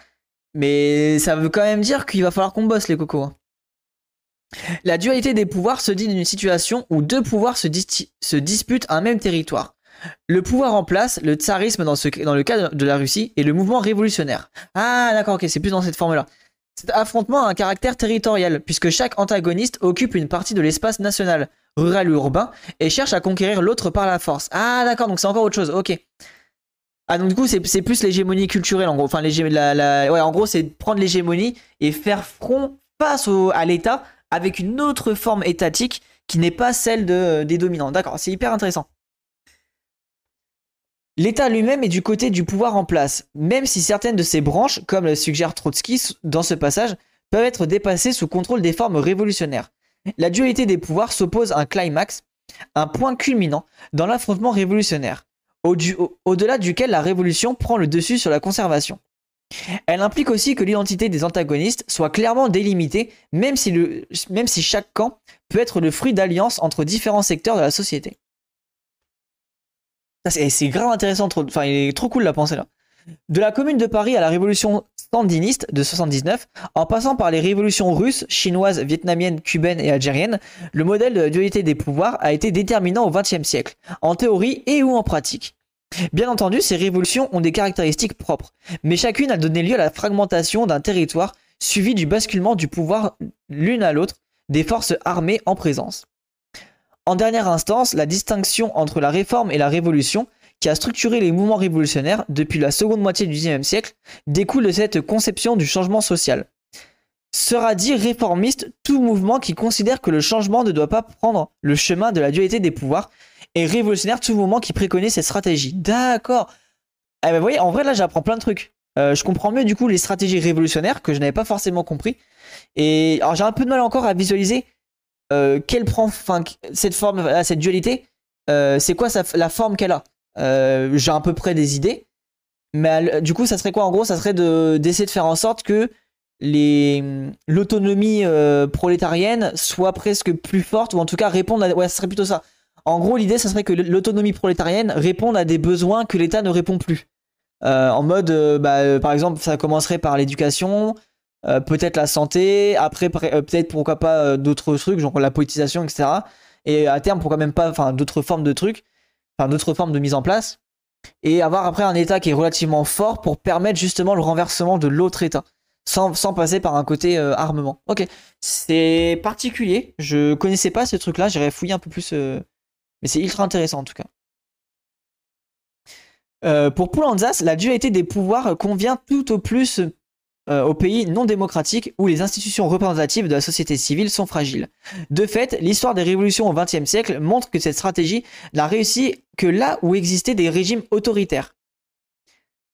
Mais ça veut quand même dire qu'il va falloir qu'on bosse les cocos. hein. La dualité des pouvoirs se dit d'une situation où deux pouvoirs se, dis- se disputent un même territoire. Le pouvoir en place, le tsarisme dans, dans le cas de la Russie, et le mouvement révolutionnaire. Ah d'accord, ok, c'est plus dans cette forme-là. Cet affrontement a un caractère territorial, puisque chaque antagoniste occupe une partie de l'espace national, rural ou urbain, et cherche à conquérir l'autre par la force. Ah d'accord, donc c'est encore autre chose, ok. Ah donc du coup c'est plus l'hégémonie culturelle en gros. Enfin la, la, ouais, en gros c'est prendre l'hégémonie et faire front face au, à l'État avec une autre forme étatique qui n'est pas celle de, des dominants. D'accord, c'est hyper intéressant. L'État lui-même est du côté du pouvoir en place, même si certaines de ses branches, comme le suggère Trotsky dans ce passage, peuvent être dépassées sous contrôle des formes révolutionnaires. La dualité des pouvoirs s'oppose à un climax, un point culminant dans l'affrontement révolutionnaire, au-delà duquel la révolution prend le dessus sur la conservation. Elle implique aussi que l'identité des antagonistes soit clairement délimitée, même si, le, même si chaque camp peut être le fruit d'alliances entre différents secteurs de la société. C'est grave intéressant, enfin, il est trop cool la pensée là. De la commune de Paris à la révolution sandiniste de 79, en passant par les révolutions russes, chinoises, vietnamiennes, cubaines et algériennes, le modèle de la dualité des pouvoirs a été déterminant au XXe siècle, en théorie et ou en pratique. Bien entendu, ces révolutions ont des caractéristiques propres, mais chacune a donné lieu à la fragmentation d'un territoire suivi du basculement du pouvoir l'une à l'autre des forces armées en présence. En dernière instance, la distinction entre la réforme et la révolution, qui a structuré les mouvements révolutionnaires depuis la seconde moitié du XIXe siècle, découle de cette conception du changement social. Sera dit réformiste tout mouvement qui considère que le changement ne doit pas prendre le chemin de la dualité des pouvoirs, et révolutionnaire tout mouvement qui préconise cette stratégie. D'accord. Eh ben, vous voyez, en vrai, là, j'apprends plein de trucs. Euh, je comprends mieux, du coup, les stratégies révolutionnaires que je n'avais pas forcément compris. Et alors, j'ai un peu de mal encore à visualiser euh, quelle prend, enfin, cette forme, cette dualité, euh, c'est quoi la forme qu'elle a? Euh, j'ai à peu près des idées, mais du coup, ça serait quoi? En gros Ça serait d'essayer de faire en sorte que l'autonomie prolétarienne soit presque plus forte, ou en tout cas répondre à. Ouais, ça serait plutôt ça. En gros, l'idée, ça serait que l'autonomie prolétarienne réponde à des besoins que l'État ne répond plus. en mode, bah, par exemple, ça commencerait par l'éducation, euh, peut-être la santé, après euh, peut-être pourquoi pas euh, d'autres trucs, genre la politisation, etc. Et à terme, pourquoi même pas, d'autres formes de trucs, enfin d'autres formes de mise en place, et avoir après un État qui est relativement fort pour permettre justement le renversement de l'autre État, sans, sans, passer par un côté armement. Ok, c'est particulier, je connaissais pas ce truc-là, j'irais fouiller un peu plus, mais c'est ultra intéressant en tout cas. pour Poulanzas, la dualité des pouvoirs convient tout au plus euh, aux pays non démocratiques où les institutions représentatives de la société civile sont fragiles. De fait, l'histoire des révolutions au XXe siècle montre que cette stratégie n'a réussi que là où existaient des régimes autoritaires.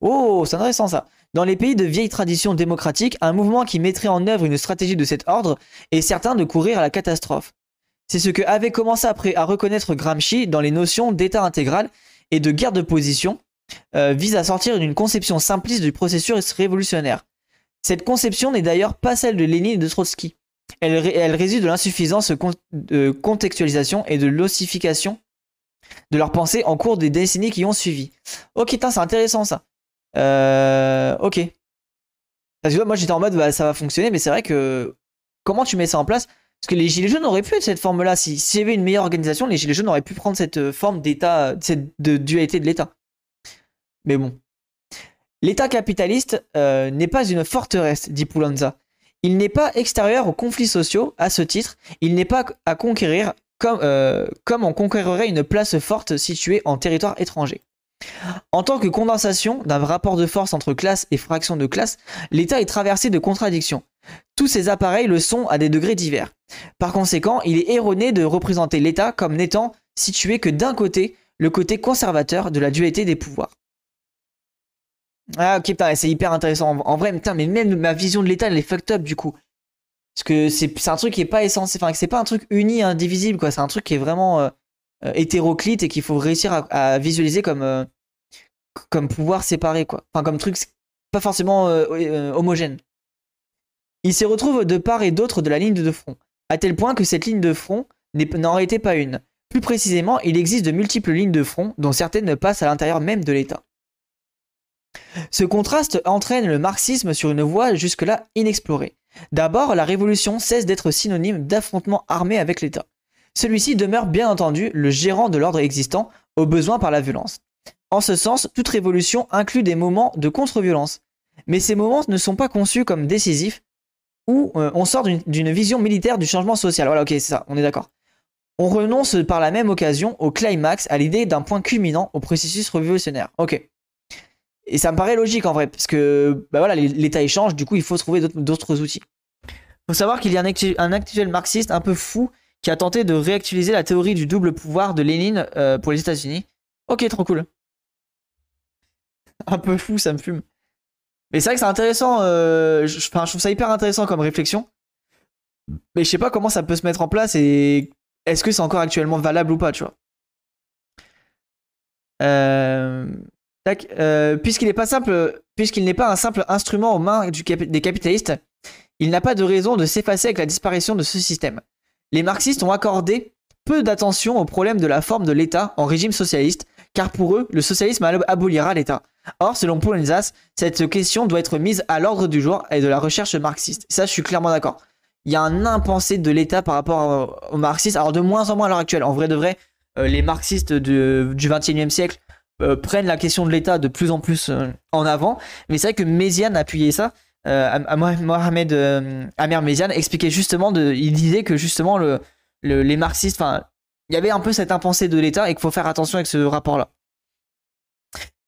Oh, c'est intéressant ça. Dans les pays de vieille tradition démocratique, un mouvement qui mettrait en œuvre une stratégie de cet ordre est certain de courir à la catastrophe. C'est ce que avait commencé à, reconnaître Gramsci dans les notions d'état intégral et de guerre de position, euh, vise à sortir d'une conception simpliste du processus révolutionnaire. Cette conception n'est d'ailleurs pas celle de Lénine et de Trotsky. Elle, elle réside de l'insuffisance de contextualisation et de l'ossification de leur pensée en cours des décennies qui ont suivi. Ok, c'est intéressant ça. Euh, ok. Parce que moi j'étais en mode bah, ça va fonctionner, mais c'est vrai que comment tu mets ça en place? Parce que les Gilets jaunes auraient pu être cette forme-là. S'il y avait une meilleure organisation, les Gilets jaunes auraient pu prendre cette forme d'état, de dualité de l'État. Mais bon, L'État capitaliste euh, n'est pas une forteresse, dit Poulanza. Il n'est pas extérieur aux conflits sociaux, à ce titre, il n'est pas à conquérir comme, euh, on conquérirait une place forte située en territoire étranger. En tant que condensation d'un rapport de force entre classe et fraction de classe, l'État est traversé de contradictions. Tous ces appareils le sont à des degrés divers. Par conséquent, il est erroné de représenter l'État comme n'étant situé que d'un côté, le côté conservateur de la dualité des pouvoirs. Ah ok putain c'est hyper intéressant. En, vrai putain mais même ma vision de l'état elle est fucked up du coup. Parce que c'est un truc qui est pas essentiel enfin c'est pas un truc uni indivisible quoi. C'est un truc qui est vraiment euh, euh, hétéroclite et qu'il faut réussir à, visualiser comme euh, comme pouvoir séparer quoi. Enfin comme truc pas forcément homogène. Il se retrouve de part et d'autre de la ligne de front à tel point que cette ligne de front n'en été pas une. Plus précisément il existe de multiples lignes de front dont certaines passent à l'intérieur même de l'état ce contraste entraîne le marxisme sur une voie jusque-là inexplorée. D'abord, la révolution cesse d'être synonyme d'affrontement armé avec l'État. Celui-ci demeure bien entendu le gérant de l'ordre existant, au besoin par la violence. En ce sens, toute révolution inclut des moments de contre-violence. Mais ces moments ne sont pas conçus comme décisifs, où euh, on sort d'une vision militaire du changement social. Voilà, ok, c'est ça, on est d'accord. On renonce par la même occasion au climax, à l'idée d'un point culminant au processus révolutionnaire. Ok. Et ça me paraît logique en vrai, parce que bah voilà, l'État échange, du coup il faut trouver d'autres outils. Faut savoir qu'il y a un, actuel marxiste un peu fou qui a tenté de réactualiser la théorie du double pouvoir de Lénine euh, pour les États-Unis. Ok, trop cool. un peu fou, ça me fume. Mais c'est vrai que c'est intéressant, euh, je, je trouve ça hyper intéressant comme réflexion. Mais je sais pas comment ça peut se mettre en place et est-ce que c'est encore actuellement valable ou pas, tu vois. Euh, euh, puisqu'il n'est pas simple, puisqu'il n'est pas un simple instrument aux mains des capitalistes, il n'a pas de raison de s'effacer avec la disparition de ce système. Les marxistes ont accordé peu d'attention au problème de la forme de l'État en régime socialiste, car pour eux, le socialisme abolira l'État. Or, selon Poulenzas, cette question doit être mise à l'ordre du jour et de la recherche marxiste. Ça, je suis clairement d'accord. Il y a un impensé de l'État par rapport aux marxistes, alors de moins en moins à l'heure actuelle. En vrai de vrai, euh, les marxistes du 21e siècle euh, prennent la question de l'État de plus en plus euh, en avant. Mais c'est vrai que Méziane appuyait ça. Mohamed Amer Méziane expliquait justement, il disait que justement le, les marxistes, il y avait un peu cette impensée de l'État et qu'il faut faire attention avec ce rapport-là.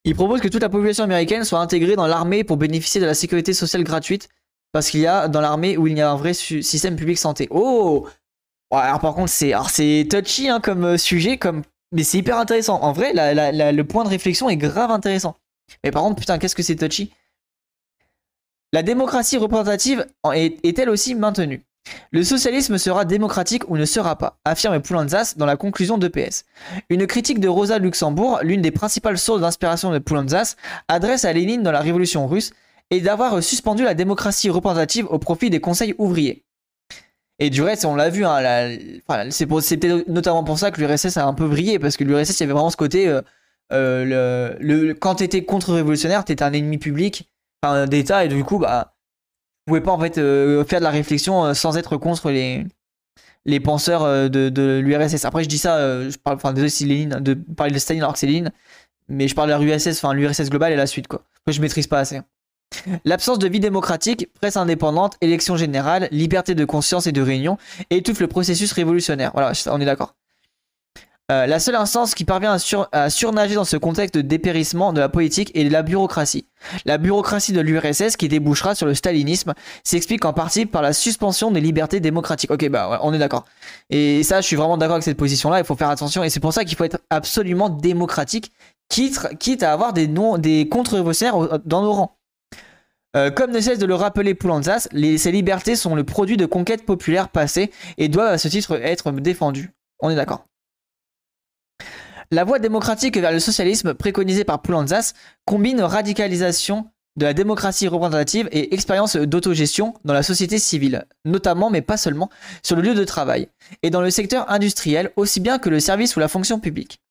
Il propose que toute la population américaine soit intégrée dans l'armée pour bénéficier de la sécurité sociale gratuite parce qu'il y a dans l'armée où il y a un vrai système public santé. Oh Alors par contre, c'est touchy hein, comme euh, sujet, comme mais c'est hyper intéressant. En vrai, le point de réflexion est grave intéressant. Mais par contre, putain, qu'est-ce que c'est touchy La démocratie représentative est-elle aussi maintenue? Le socialisme sera démocratique ou ne sera pas, affirme Poulantzas dans la conclusion de PS. Une critique de Rosa Luxembourg, l'une des principales sources d'inspiration de Poulantzas, adresse à Lénine dans la révolution russe et d'avoir suspendu la démocratie représentative au profit des conseils ouvriers. Et du reste, on l'a vu, hein, c'est peut-être notamment pour ça que l'URSS a un peu brillé, parce que l'URSS, il y avait vraiment ce côté, euh, euh, le, quand t'étais contre-révolutionnaire, t'étais un ennemi public d'État, et du coup, bah, tu pouvais pas en fait euh, faire de la réflexion sans être contre les, penseurs de, de l'URSS. Après, je dis ça, je parle, enfin, désolé de parler de Staline alors que c'est Lénine, mais je parle de l'URSS, enfin, l'URSS globale et la suite, quoi. Après, je maîtrise pas assez. L'absence de vie démocratique, presse indépendante, élection générale, liberté de conscience et de réunion étouffe le processus révolutionnaire. Voilà, on est d'accord. Euh, la seule instance qui parvient à, surnager dans ce contexte de dépérissement de la politique est la bureaucratie. La bureaucratie de l'URSS qui débouchera sur le stalinisme s'explique en partie par la suspension des libertés démocratiques. Ok, bah on est d'accord. Et ça, je suis vraiment d'accord avec cette position-là. Il faut faire attention et c'est pour ça qu'il faut être absolument démocratique, quitte, quitte à avoir des, des contre-révolutionnaires dans nos rangs. Euh, comme ne cesse de le rappeler Poulanzas, ces libertés sont le produit de conquêtes populaires passées et doivent à ce titre être défendues. On est d'accord. La voie démocratique vers le socialisme préconisée par Poulanzas combine radicalisation de la démocratie représentative et expérience d'autogestion dans la société civile, notamment mais pas seulement sur le lieu de travail, et dans le secteur industriel aussi bien que le service ou la fonction publique.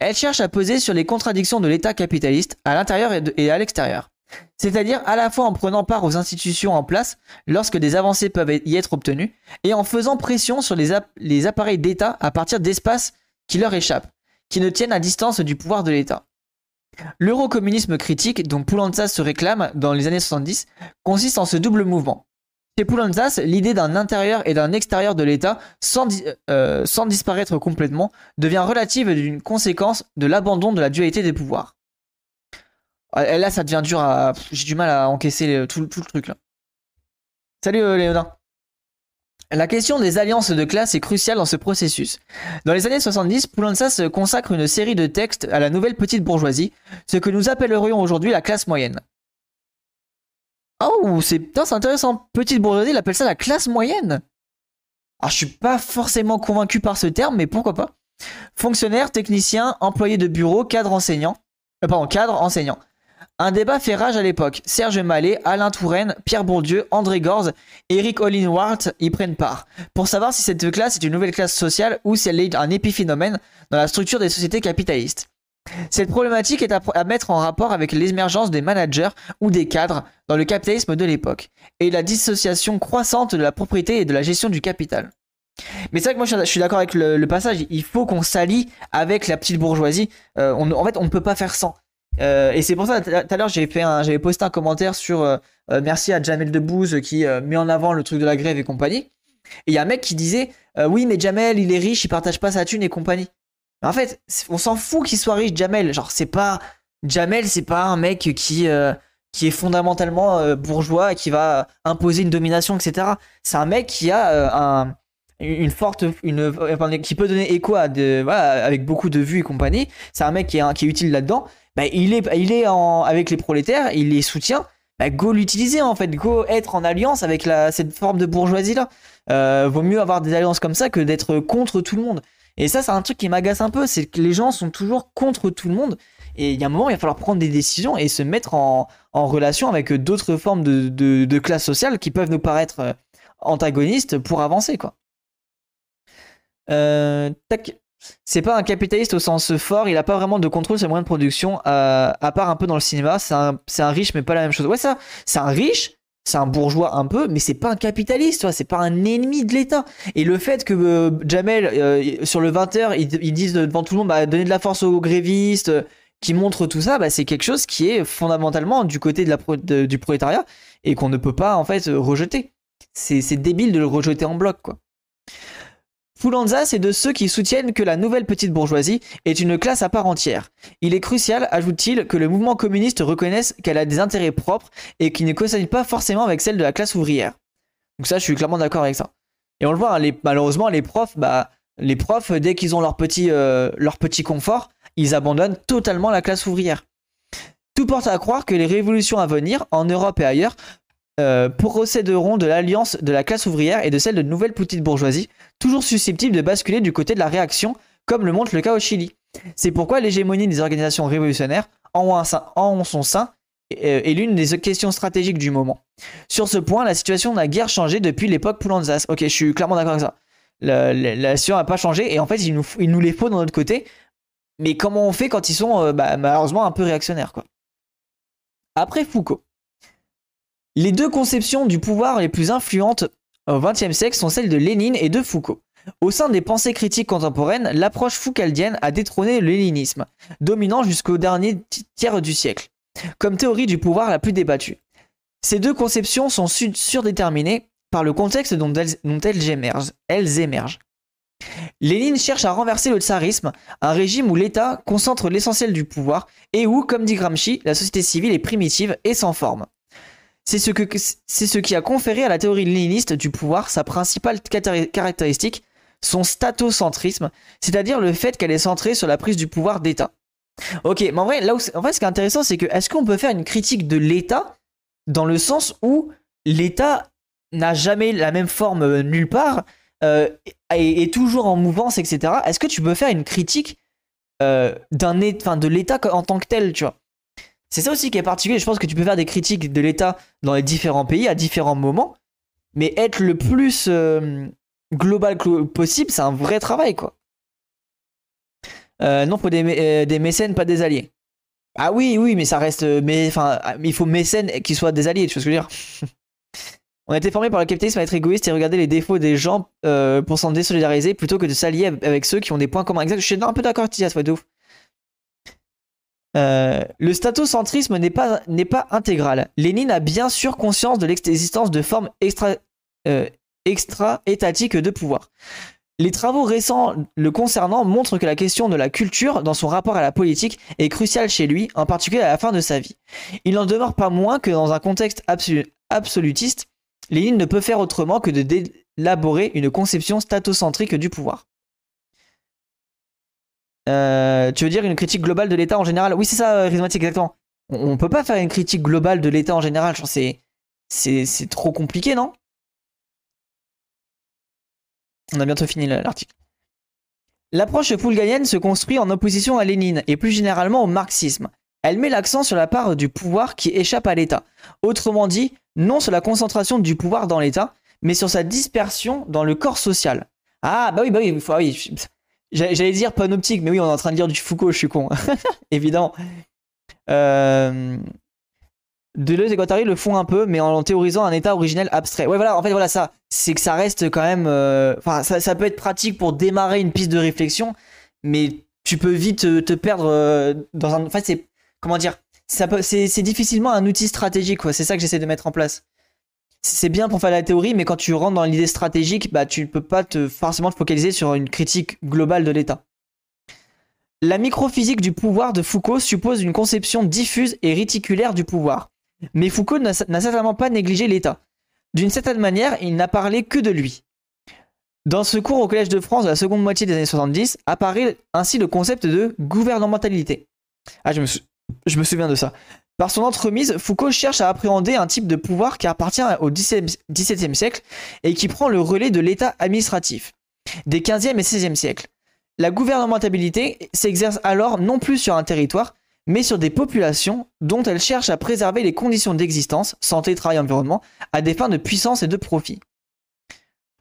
Elle cherche à peser sur les contradictions de l'État capitaliste à l'intérieur et à l'extérieur c'est-à-dire à la fois en prenant part aux institutions en place lorsque des avancées peuvent y être obtenues, et en faisant pression sur les, appareils d'État à partir d'espaces qui leur échappent, qui ne tiennent à distance du pouvoir de l'État. L'eurocommunisme critique, dont Poulantzas se réclame dans les années 70, consiste en ce double mouvement. Chez Poulantzas, l'idée d'un intérieur et d'un extérieur de l'État, sans, euh, sans disparaître complètement, devient relative d'une conséquence de l'abandon de la dualité des pouvoirs. Ah, là, ça devient dur à. J'ai du mal à encaisser tout, le truc là. Salut euh, Léonard. La question des alliances de classe est cruciale dans ce processus. Dans les années 70, se consacre une série de textes à la nouvelle petite bourgeoisie, ce que nous appellerions aujourd'hui la classe moyenne. Oh, c'est intéressant. Petite bourgeoisie, il appelle ça la classe moyenne. Alors, je suis pas forcément convaincu par ce terme, mais pourquoi pas. Fonctionnaires, techniciens, employés de bureau, cadres enseignants. Euh, pardon, cadres enseignants. Un débat fait rage à l'époque. Serge Mallet, Alain Touraine, Pierre Bourdieu, André Gorz, Eric Hollingworth y prennent part. Pour savoir si cette classe est une nouvelle classe sociale ou si elle est un épiphénomène dans la structure des sociétés capitalistes. Cette problématique est à, mettre en rapport avec l'émergence des managers ou des cadres dans le capitalisme de l'époque et la dissociation croissante de la propriété et de la gestion du capital. Mais c'est vrai que moi je suis d'accord avec le, passage, il faut qu'on s'allie avec la petite bourgeoisie. Euh, en fait, on ne peut pas faire sans Euh, et c'est pour ça, tout à l'heure, j'avais, posté un commentaire sur euh, euh, merci à Jamel Debbouze qui met en avant le truc de la grève et compagnie. Et il y a un mec qui disait Oui, mais Jamel, il est riche, il partage pas sa thune et compagnie. En fait, on s'en fout qu'il soit riche, Jamel. Genre, c'est pas. Jamel, c'est pas un mec qui, qui est fondamentalement bourgeois et qui va imposer une domination, etc. C'est un mec qui a un une forte qui peut donner écho avec beaucoup de vues et compagnie c'est un mec qui est, qui est utile là-dedans bah, il est, il est en, avec les prolétaires, il les soutient. Bah, go l'utiliser en fait, go être en alliance avec la, cette forme de bourgeoisie là. Euh, vaut mieux avoir des alliances comme ça que d'être contre tout le monde. Et ça, c'est un truc qui m'agace un peu, c'est que les gens sont toujours contre tout le monde. Et il y a un moment, il va falloir prendre des décisions et se mettre en, en relation avec d'autres formes de, de, de classes sociales qui peuvent nous paraître euh, antagonistes pour avancer, quoi. Euh, tac c'est pas un capitaliste au sens fort, il a pas vraiment de contrôle sur les moyens de production, euh, à part un peu dans le cinéma. C'est un, riche, mais pas la même chose. Ouais, ça, c'est un riche, c'est un bourgeois un peu, mais c'est pas un capitaliste, c'est pas un ennemi de l'État. Et le fait que euh, Jamel, euh, sur le 20h, ils, disent devant tout le monde, bah, donner de la force aux grévistes, qui montre tout ça, bah, c'est quelque chose qui est fondamentalement du côté de la du prolétariat et qu'on ne peut pas en fait rejeter. C'est débile de le rejeter en bloc, quoi. Poulanza, c'est de ceux qui soutiennent que la nouvelle petite bourgeoisie est une classe à part entière. Il est crucial, ajoute-t-il, que le mouvement communiste reconnaisse qu'elle a des intérêts propres et qui ne coïncident pas forcément avec celle de la classe ouvrière. Donc ça, je suis clairement d'accord avec ça. Et on le voit, hein, malheureusement, les profs, bah, les profs, dès qu'ils ont leur petit, euh, leur petit confort, ils abandonnent totalement la classe ouvrière. Tout porte à croire que les révolutions à venir, en Europe et ailleurs, euh, procéderont de l'alliance de la classe ouvrière et de celle de nouvelles petites bourgeoisies, toujours susceptibles de basculer du côté de la réaction, comme le montre le cas au Chili. C'est pourquoi l'hégémonie des organisations révolutionnaires en son sein euh, est l'une des questions stratégiques du moment. Sur ce point, la situation n'a guère changé depuis l'époque Poulanzas. Ok, je suis clairement d'accord avec ça. La, situation n'a pas changé et en fait, il nous, les faut de notre côté. Mais comment on fait quand ils sont euh, bah, malheureusement un peu réactionnaires quoi? Après Foucault. Les deux conceptions du pouvoir les plus influentes au XXe siècle sont celles de Lénine et de Foucault. Au sein des pensées critiques contemporaines, l'approche foucaldienne a détrôné le léninisme, dominant jusqu'au dernier tiers du siècle, comme théorie du pouvoir la plus débattue. Ces deux conceptions sont surdéterminées par le contexte dont elles, émergent, elles émergent. Lénine cherche à renverser le tsarisme, un régime où l'État concentre l'essentiel du pouvoir et où, comme dit Gramsci, la société civile est primitive et sans forme. C'est ce, qui a conféré à la théorie léniniste du pouvoir sa principale caractéristique, son statocentrisme, c'est-à-dire le fait qu'elle est centrée sur la prise du pouvoir d'État. Ok, mais en vrai, là où, ce qui est intéressant, c'est que est-ce qu'on peut faire une critique de l'État dans le sens où l'État n'a jamais la même forme euh, nulle part euh, est toujours en mouvance, etc. Est-ce que tu peux faire une critique euh, d'un, de l'État en tant que tel, tu vois? C'est ça aussi qui est particulier. Je pense que tu peux faire des critiques de l'État dans les différents pays à différents moments, mais être le plus euh, global possible, c'est un vrai travail, quoi. Euh, non, pour des, euh, des, mécènes, pas des alliés. Ah oui, oui, mais ça reste. Mais enfin, il faut mécènes qui soient des alliés, tu vois ce que je veux dire? On a été formé par le capitalisme à être égoïste et regarder les défauts des gens pour s'en désolidariser plutôt que de s'allier avec ceux qui ont des points communs. Exact, je suis un peu d'accord, Tias, ouais, de ouf. Euh, le statocentrisme n'est pas, intégral. Lénine a bien sûr conscience de l'existence de formes extra, euh, extra-étatiques de pouvoir. Les travaux récents le concernant montrent que la question de la culture dans son rapport à la politique est cruciale chez lui, en particulier à la fin de sa vie. Il n'en demeure pas moins que dans un contexte absolutiste, Lénine ne peut faire autrement que de d'élaborer une conception statocentrique du pouvoir. Euh, tu veux dire une critique globale de l'État en général? Oui, c'est ça, euh, Rhizomatique, exactement. On, peut pas faire une critique globale de l'État en général. C'est, c'est, trop compliqué, non? On a bientôt fini l'article. L'approche poulganienne se construit en opposition à Lénine et plus généralement au marxisme. Elle met l'accent sur la part du pouvoir qui échappe à l'État. Autrement dit, non sur la concentration du pouvoir dans l'État, mais sur sa dispersion dans le corps social. Ah bah oui, bah oui, faut, oui J'allais dire panoptique, mais oui, on est en train de lire du Foucault, je suis con. Évidemment. Euh... Deleuze et Guattari le font un peu, mais en théorisant un état originel abstrait. Ouais, voilà, en fait, voilà ça. C'est que ça reste quand même. Euh, enfin, ça, peut être pratique pour démarrer une piste de réflexion, mais tu peux vite te, perdre euh, dans un. Enfin, c'est. comment dire c'est difficilement un outil stratégique, C'est ça que j'essaie de mettre en place. C'est bien pour faire la théorie, mais quand tu rentres dans l'idée stratégique, bah, tu ne peux pas te, forcément te focaliser sur une critique globale de l'État. La microphysique du pouvoir de Foucault suppose une conception diffuse et réticulaire du pouvoir. Mais Foucault n'a certainement pas négligé l'État. D'une certaine manière, il n'a parlé que de lui. Dans ce cours au Collège de France de la seconde moitié des années 70, apparaît ainsi le concept de gouvernementalité. Ah, je me, je me souviens de ça. Par son entremise, Foucault cherche à appréhender un type de pouvoir qui appartient au XVIIe siècle et qui prend le relais de l'État administratif des XVe et XVIe siècles. La gouvernementabilité s'exerce alors non plus sur un territoire, mais sur des populations dont elle cherche à préserver les conditions d'existence, santé, travail, environnement, à des fins de puissance et de profit.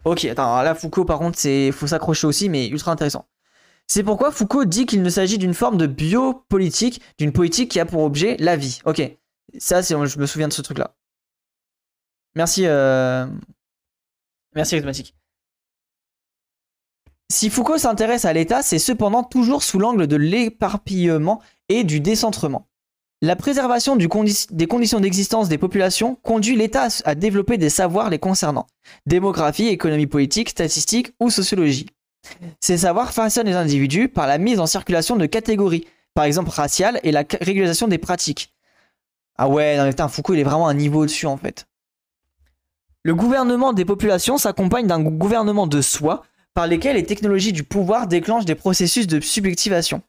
Ok, attends, là Foucault par contre, c'est faut s'accrocher aussi, mais ultra intéressant. C'est pourquoi Foucault dit qu'il ne s'agit d'une forme de biopolitique, d'une politique qui a pour objet la vie. Ok, ça, c'est, je me souviens de ce truc-là. Merci, euh... merci Rhythmatique. Si Foucault s'intéresse à l'État, c'est cependant toujours sous l'angle de l'éparpillement et du décentrement. La préservation des conditions d'existence des populations conduit l'État à développer des savoirs les concernant. Démographie, économie politique, statistique ou sociologie. Ces savoirs façonnent les individus par la mise en circulation de catégories, par exemple raciales, et la régularisation des pratiques. Ah ouais, non mais Foucault il est vraiment un niveau au-dessus en fait. Le gouvernement des populations s'accompagne d'un gouvernement de soi, par lesquels les technologies du pouvoir déclenchent des processus de subjectivation.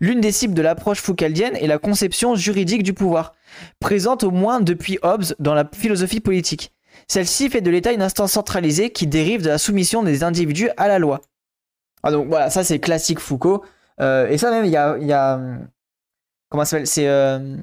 L'une des cibles de l'approche foucaldienne est la conception juridique du pouvoir, présente au moins depuis Hobbes dans la philosophie politique. Celle-ci fait de l'État une instance centralisée qui dérive de la soumission des individus à la loi. Ah donc voilà, ça c'est classique Foucault. Euh, et ça même, il y a, comment ça s'appelle C'est, euh...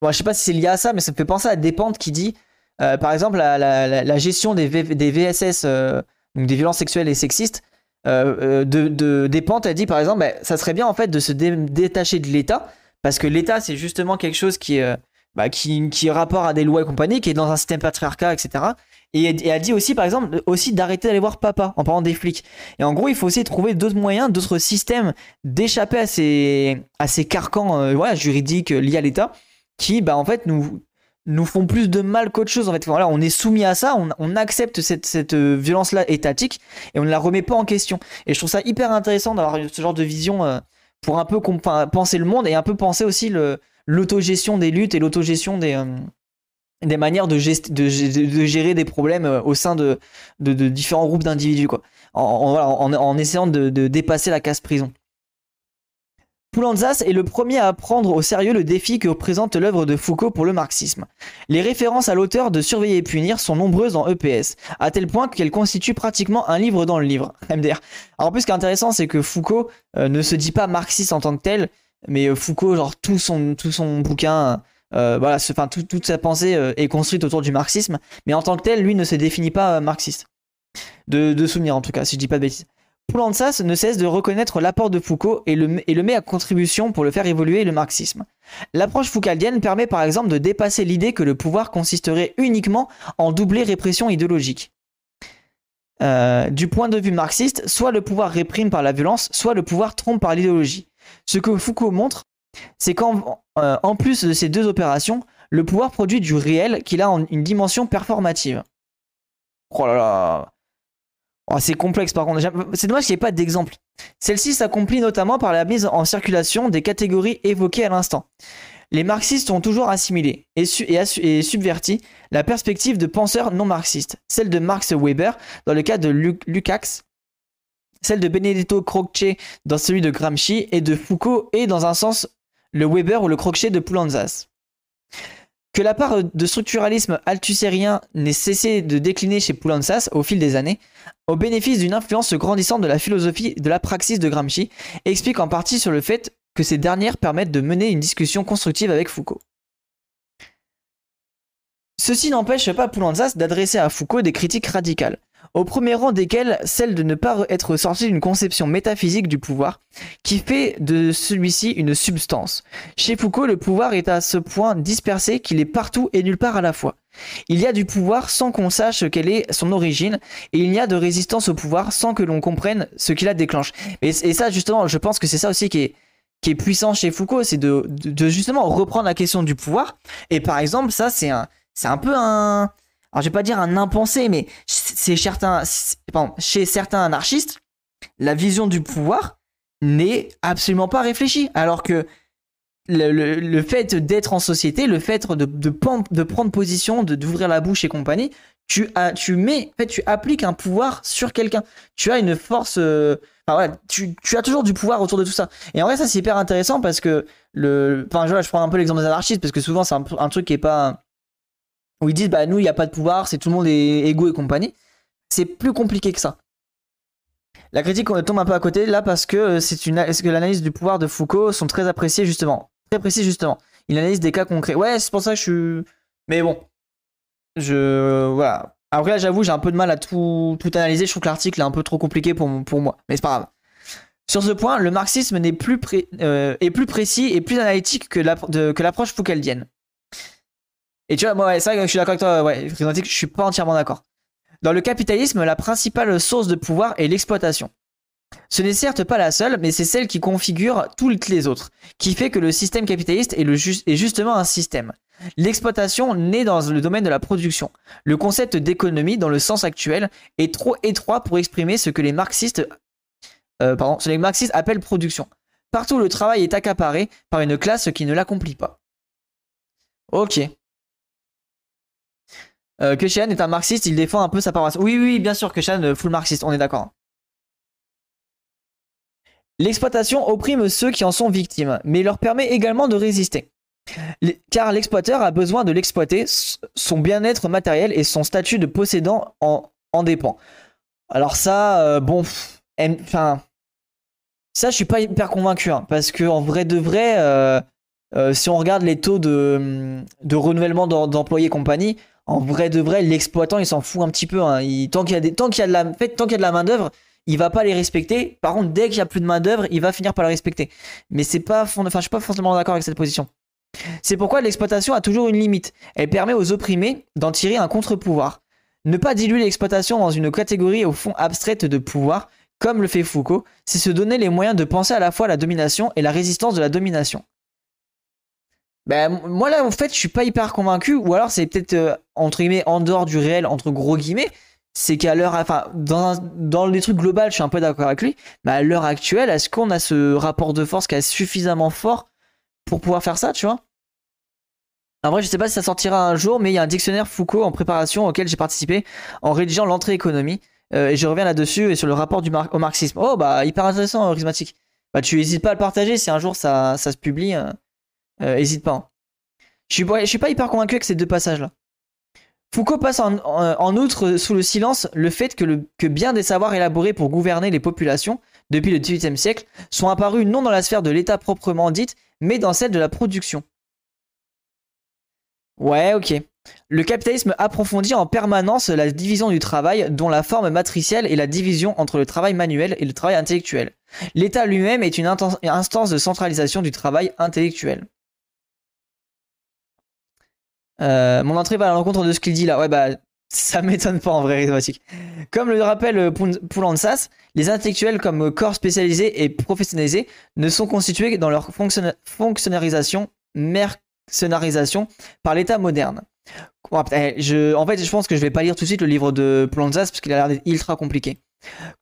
bon, je sais pas si c'est lié à ça, mais ça me fait penser à Despentes qui dit, euh, par exemple, la, gestion des, VSS, euh, donc des violences sexuelles et sexistes. de, de Despentes a dit par exemple, bah, ça serait bien en fait de se détacher de l'État parce que l'État c'est justement quelque chose qui est bah, qui, qui rapport à des lois et compagnie, qui est dans un système patriarcat, etc. Et, a dit aussi, par exemple, aussi d'arrêter d'aller voir papa en parlant des flics. Et en gros, il faut aussi trouver d'autres moyens, d'autres systèmes d'échapper à ces, à ces carcans euh, juridiques euh, liés à l'État qui, bah, en fait, nous, nous font plus de mal qu'autre chose. En fait, voilà, on est soumis à ça, on, accepte cette, cette euh, violence-là étatique et on ne la remet pas en question. Et je trouve ça hyper intéressant d'avoir ce genre de vision pour un peu penser le monde et un peu penser aussi l'autogestion des luttes et l'autogestion des des manières de, gérer des problèmes euh, au sein de, différents groupes d'individus, quoi. En, essayant de, dépasser la casse prison. Poulantzas est le premier à prendre au sérieux le défi que représente l'œuvre de Foucault pour le marxisme. Les références à l'auteur de Surveiller et punir sont nombreuses en EPS, à tel point qu'elles constituent pratiquement un livre dans le livre. En plus, ce qui est intéressant, c'est que Foucault euh, ne se dit pas marxiste en tant que tel, mais euh, Foucault, genre tout son, bouquin voilà, enfin toute sa pensée euh, est construite autour du marxisme, mais en tant que tel, lui ne se définit pas euh, marxiste. De, souvenir en tout cas, si je dis pas de bêtises. Poulantzas ne cesse de reconnaître l'apport de Foucault et le, et le, met à contribution pour le faire évoluer le marxisme. L'approche foucaldienne permet par exemple de dépasser l'idée que le pouvoir consisterait uniquement en doublée répression idéologique. du point de vue marxiste, soit le pouvoir réprime par la violence, soit le pouvoir trompe par l'idéologie. Ce que Foucault montre, c'est qu'en euh, plus de ces deux opérations, le pouvoir produit du réel qu'il a en une dimension performative. Oh là là oh, C'est complexe par contre. C'est dommage qu'il n'y ait pas d'exemple. Celle-ci s'accomplit notamment par la mise en circulation des catégories évoquées à l'instant. Les marxistes ont toujours assimilé et, subverti la perspective de penseurs non marxistes, celle de Marx Weber dans le cas de Lukács, celle de Benedetto Croce dans celui de Gramsci et de Foucault et dans un sens le Weber ou le Crochet de Poulanzas. Que la part de structuralisme althusserien n'ait cessé de décliner chez Poulanzas au fil des années, au bénéfice d'une influence grandissante de la philosophie de la praxis de Gramsci, explique en partie sur le fait que ces dernières permettent de mener une discussion constructive avec Foucault. Ceci n'empêche pas Poulanzas d'adresser à Foucault des critiques radicales au premier rang desquels celle de ne pas être sorti d'une conception métaphysique du pouvoir, qui fait de celui-ci une substance. Chez Foucault, le pouvoir est à ce point dispersé qu'il est partout et nulle part à la fois. Il y a du pouvoir sans qu'on sache quelle est son origine, et il y a de résistance au pouvoir sans que l'on comprenne ce qui la déclenche. Et, ça, justement, je pense que c'est ça aussi qui est, puissant chez Foucault, c'est de, de, justement reprendre la question du pouvoir. Et par exemple, ça, c'est un, c'est un peu un, alors je vais pas dire un impensé, mais c'est chez certains anarchistes, la vision du pouvoir n'est absolument pas réfléchie. Alors que le, fait d'être en société, le fait de, de, de prendre position, d'ouvrir la bouche et compagnie, tu, as, tu mets, en fait, tu appliques un pouvoir sur quelqu'un. Tu as une force. Euh, enfin, tu, tu, as toujours du pouvoir autour de tout ça. Et en vrai, ça, c'est hyper intéressant parce que le. Enfin, je, je prends un peu l'exemple des anarchistes parce que souvent, c'est un, truc qui est pas. Où ils disent, bah, nous, il n'y a pas de pouvoir, c'est tout le monde est égaux et compagnie. C'est plus compliqué que ça. La critique tombe un peu à côté là parce que c'est une l'analyse du pouvoir de Foucault sont très appréciées justement, très précis justement. Il analyse des cas concrets. Ouais, c'est pour ça que je suis. Mais bon, je voilà. Après là, j'avoue, j'ai un peu de mal à tout, analyser. Je trouve que l'article est un peu trop compliqué pour, moi, mais c'est pas grave. Sur ce point, le marxisme euh, est plus précis et plus analytique que l'approche foucaldienne. Et tu vois, moi, c'est vrai que je suis d'accord avec toi, ouais, je suis pas entièrement d'accord. Dans le capitalisme, la principale source de pouvoir est l'exploitation. Ce n'est certes pas la seule, mais c'est celle qui configure toutes les autres, qui fait que le système capitaliste est justement un système. L'exploitation naît dans le domaine de la production. Le concept d'économie, dans le sens actuel, est trop étroit pour exprimer ce que les marxistes, euh, pardon, ce que les marxistes appellent production. Partout, le travail est accaparé par une classe qui ne l'accomplit pas. Ok. Euh, que est un marxiste, il défend un peu sa paroisse. Oui, oui, bien sûr que Shan euh, full marxiste, on est d'accord. L'exploitation opprime ceux qui en sont victimes, mais leur permet également de résister car l'exploiteur a besoin de l'exploiter, son bien-être matériel et son statut de possédant en, en dépend. Alors ça, euh, bon, enfin, ça je suis pas hyper convaincu, hein, parce que en vrai de vrai, euh, si on regarde les taux de, de renouvellement d'employés compagnie, en vrai de vrai, l'exploitant il s'en fout un petit peu. Hein. tant qu'il y a de la, la main d'œuvre, il va pas les respecter. Par contre, dès qu'il y a plus de main d'œuvre, il va finir par les respecter. Mais c'est pas, enfin, je suis pas forcément d'accord avec cette position. C'est pourquoi l'exploitation a toujours une limite. Elle permet aux opprimés d'en tirer un contre-pouvoir. Ne pas diluer l'exploitation dans une catégorie au fond abstraite de pouvoir, comme le fait Foucault, c'est se donner les moyens de penser à la fois la domination et la résistance de la domination. Ben, moi là en fait je suis pas hyper convaincu, ou alors c'est peut-être euh, entre guillemets en dehors du réel, entre gros guillemets, c'est qu'à l'heure, enfin dans, dans les trucs globaux je suis un peu d'accord avec lui, mais à l'heure actuelle est-ce qu'on a ce rapport de force qui est suffisamment fort pour pouvoir faire ça, tu vois? En vrai, je sais pas si ça sortira un jour, mais il y a un dictionnaire Foucault en préparation auquel j'ai participé en rédigeant l'entrée économie. Euh, et je reviens là-dessus et sur le rapport du au marxisme. Oh, bah, hyper intéressant, charismatique. Bah, tu hésites pas à le partager si un jour ça, ça se publie. Euh, euh hésite pas. Hein. Je suis, suis pas hyper convaincu avec ces deux passages-là. Foucault passe en, outre sous le silence le fait que, que bien des savoirs élaborés pour gouverner les populations depuis le XVIIIe siècle sont apparus non dans la sphère de l'État proprement dite, mais dans celle de la production. Ouais, ok. Le capitalisme approfondit en permanence la division du travail, dont la forme matricielle est la division entre le travail manuel et le travail intellectuel. L'État lui-même est une instance de centralisation du travail intellectuel. Euh, mon entrée va à l'encontre de ce qu'il dit là. Ouais, bah, ça m'étonne pas en vrai, rhétorique. Comme le rappelle Poulantzas, les intellectuels comme corps spécialisés et professionnalisés ne sont constitués dans leur fonctionnarisation, mercenarisation par l'État moderne. Je, en fait, je pense que je vais pas lire tout de suite le livre de Poulantzas parce qu'il a l'air ultra compliqué.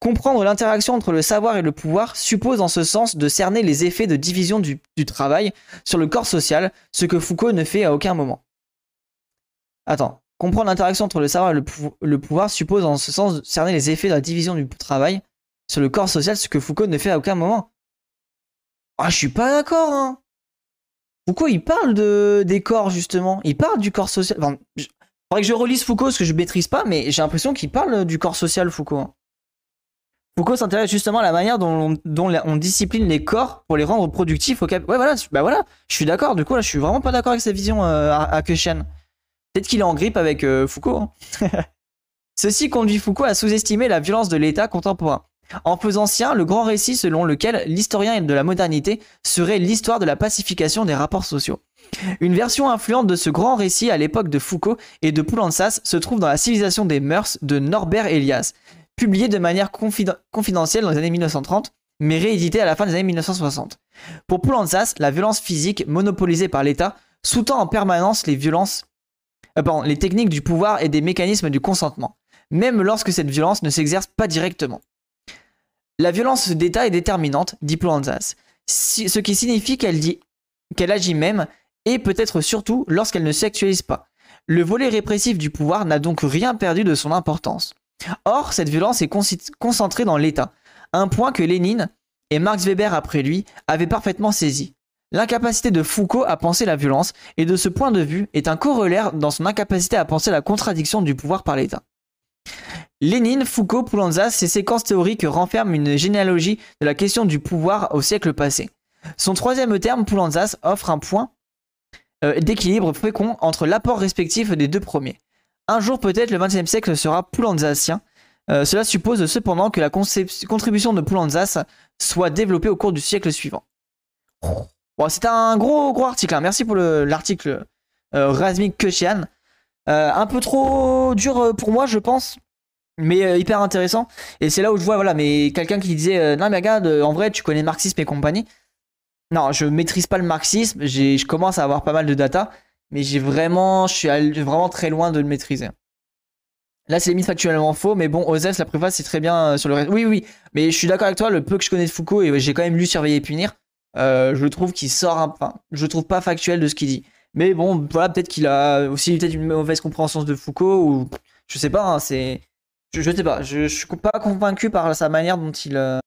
Comprendre l'interaction entre le savoir et le pouvoir suppose en ce sens de cerner les effets de division du travail sur le corps social, ce que Foucault ne fait à aucun moment. Attends, Comprendre l'interaction entre le savoir et le, pouvoir suppose en ce sens de cerner les effets de la division du travail sur le corps social, ce que Foucault ne fait à aucun moment. Ah, je suis pas d'accord, hein. Foucault, il parle de, des corps, justement. Il parle du corps social. Enfin, faudrait que je relise Foucault, parce que je maîtrise pas, mais j'ai l'impression qu'il parle du corps social, Foucault. Hein. Foucault s'intéresse justement à la manière dont, on, discipline les corps pour les rendre productifs au cap. Ouais, voilà, bah voilà, je suis d'accord. Du coup, là, je suis vraiment pas d'accord avec sa vision euh, à, à Peut-être qu'il est en grippe avec euh, Foucault. Hein. Ceci conduit Foucault à sous-estimer la violence de l'État contemporain. En faisant sien le grand récit selon lequel l'historien de la modernité serait l'histoire de la pacification des rapports sociaux. Une version influente de ce grand récit à l'époque de Foucault et de Poulantzas se trouve dans La civilisation des mœurs de Norbert Elias, publié de manière confidentielle dans les années 1930 mais réédité à la fin des années 1960. Pour Poulantzas, la violence physique monopolisée par l'État sous-tend en permanence les violences, euh, les techniques du pouvoir et des mécanismes du consentement, même lorsque cette violence ne s'exerce pas directement. La violence d'État est déterminante, dit Poulantzas, ce qui signifie qu'elle qu'elle agit même et peut-être surtout lorsqu'elle ne s'actualise pas. Le volet répressif du pouvoir n'a donc rien perdu de son importance. Or, cette violence est concentrée dans l'État, un point que Lénine et Marx Weber après lui avaient parfaitement saisi. L'incapacité de Foucault à penser la violence, et de ce point de vue, est un corollaire dans son incapacité à penser la contradiction du pouvoir par l'État. Lénine, Foucault, Poulantzas, ces séquences théoriques renferment une généalogie de la question du pouvoir au siècle passé. Son troisième terme, Poulantzas, offre un point euh, d'équilibre fécond entre l'apport respectif des deux premiers. Un jour peut-être le XXe siècle sera poulantzasien. Euh, cela suppose cependant que la contribution de Poulantzas soit développée au cours du siècle suivant. Bon, c'est un gros gros article. Hein. Merci pour l'article euh, Razmik Kushian. un peu trop dur pour moi, je pense, mais hyper intéressant. Et c'est là où je vois, voilà, mais quelqu'un qui disait, non mais regarde, en vrai, tu connais marxisme et compagnie. Non, je maîtrise pas le marxisme. Je commence à avoir pas mal de data, mais j'ai vraiment, je suis vraiment très loin de le maîtriser. Là, c'est limite factuellement faux, mais bon, Ozef, la préface, c'est très bien euh, sur le reste. Oui, oui, mais je suis d'accord avec toi, le peu que je connais de Foucault, et j'ai quand même lu Surveiller et Punir, euh, je trouve qu'il sort un. Enfin, je trouve pas factuel de ce qu'il dit. Mais bon, voilà, peut-être qu'il a aussi peut-être une mauvaise compréhension de Foucault, ou je sais pas, hein, c'est. Je, sais pas, je, suis pas convaincu par sa manière dont il. Euh,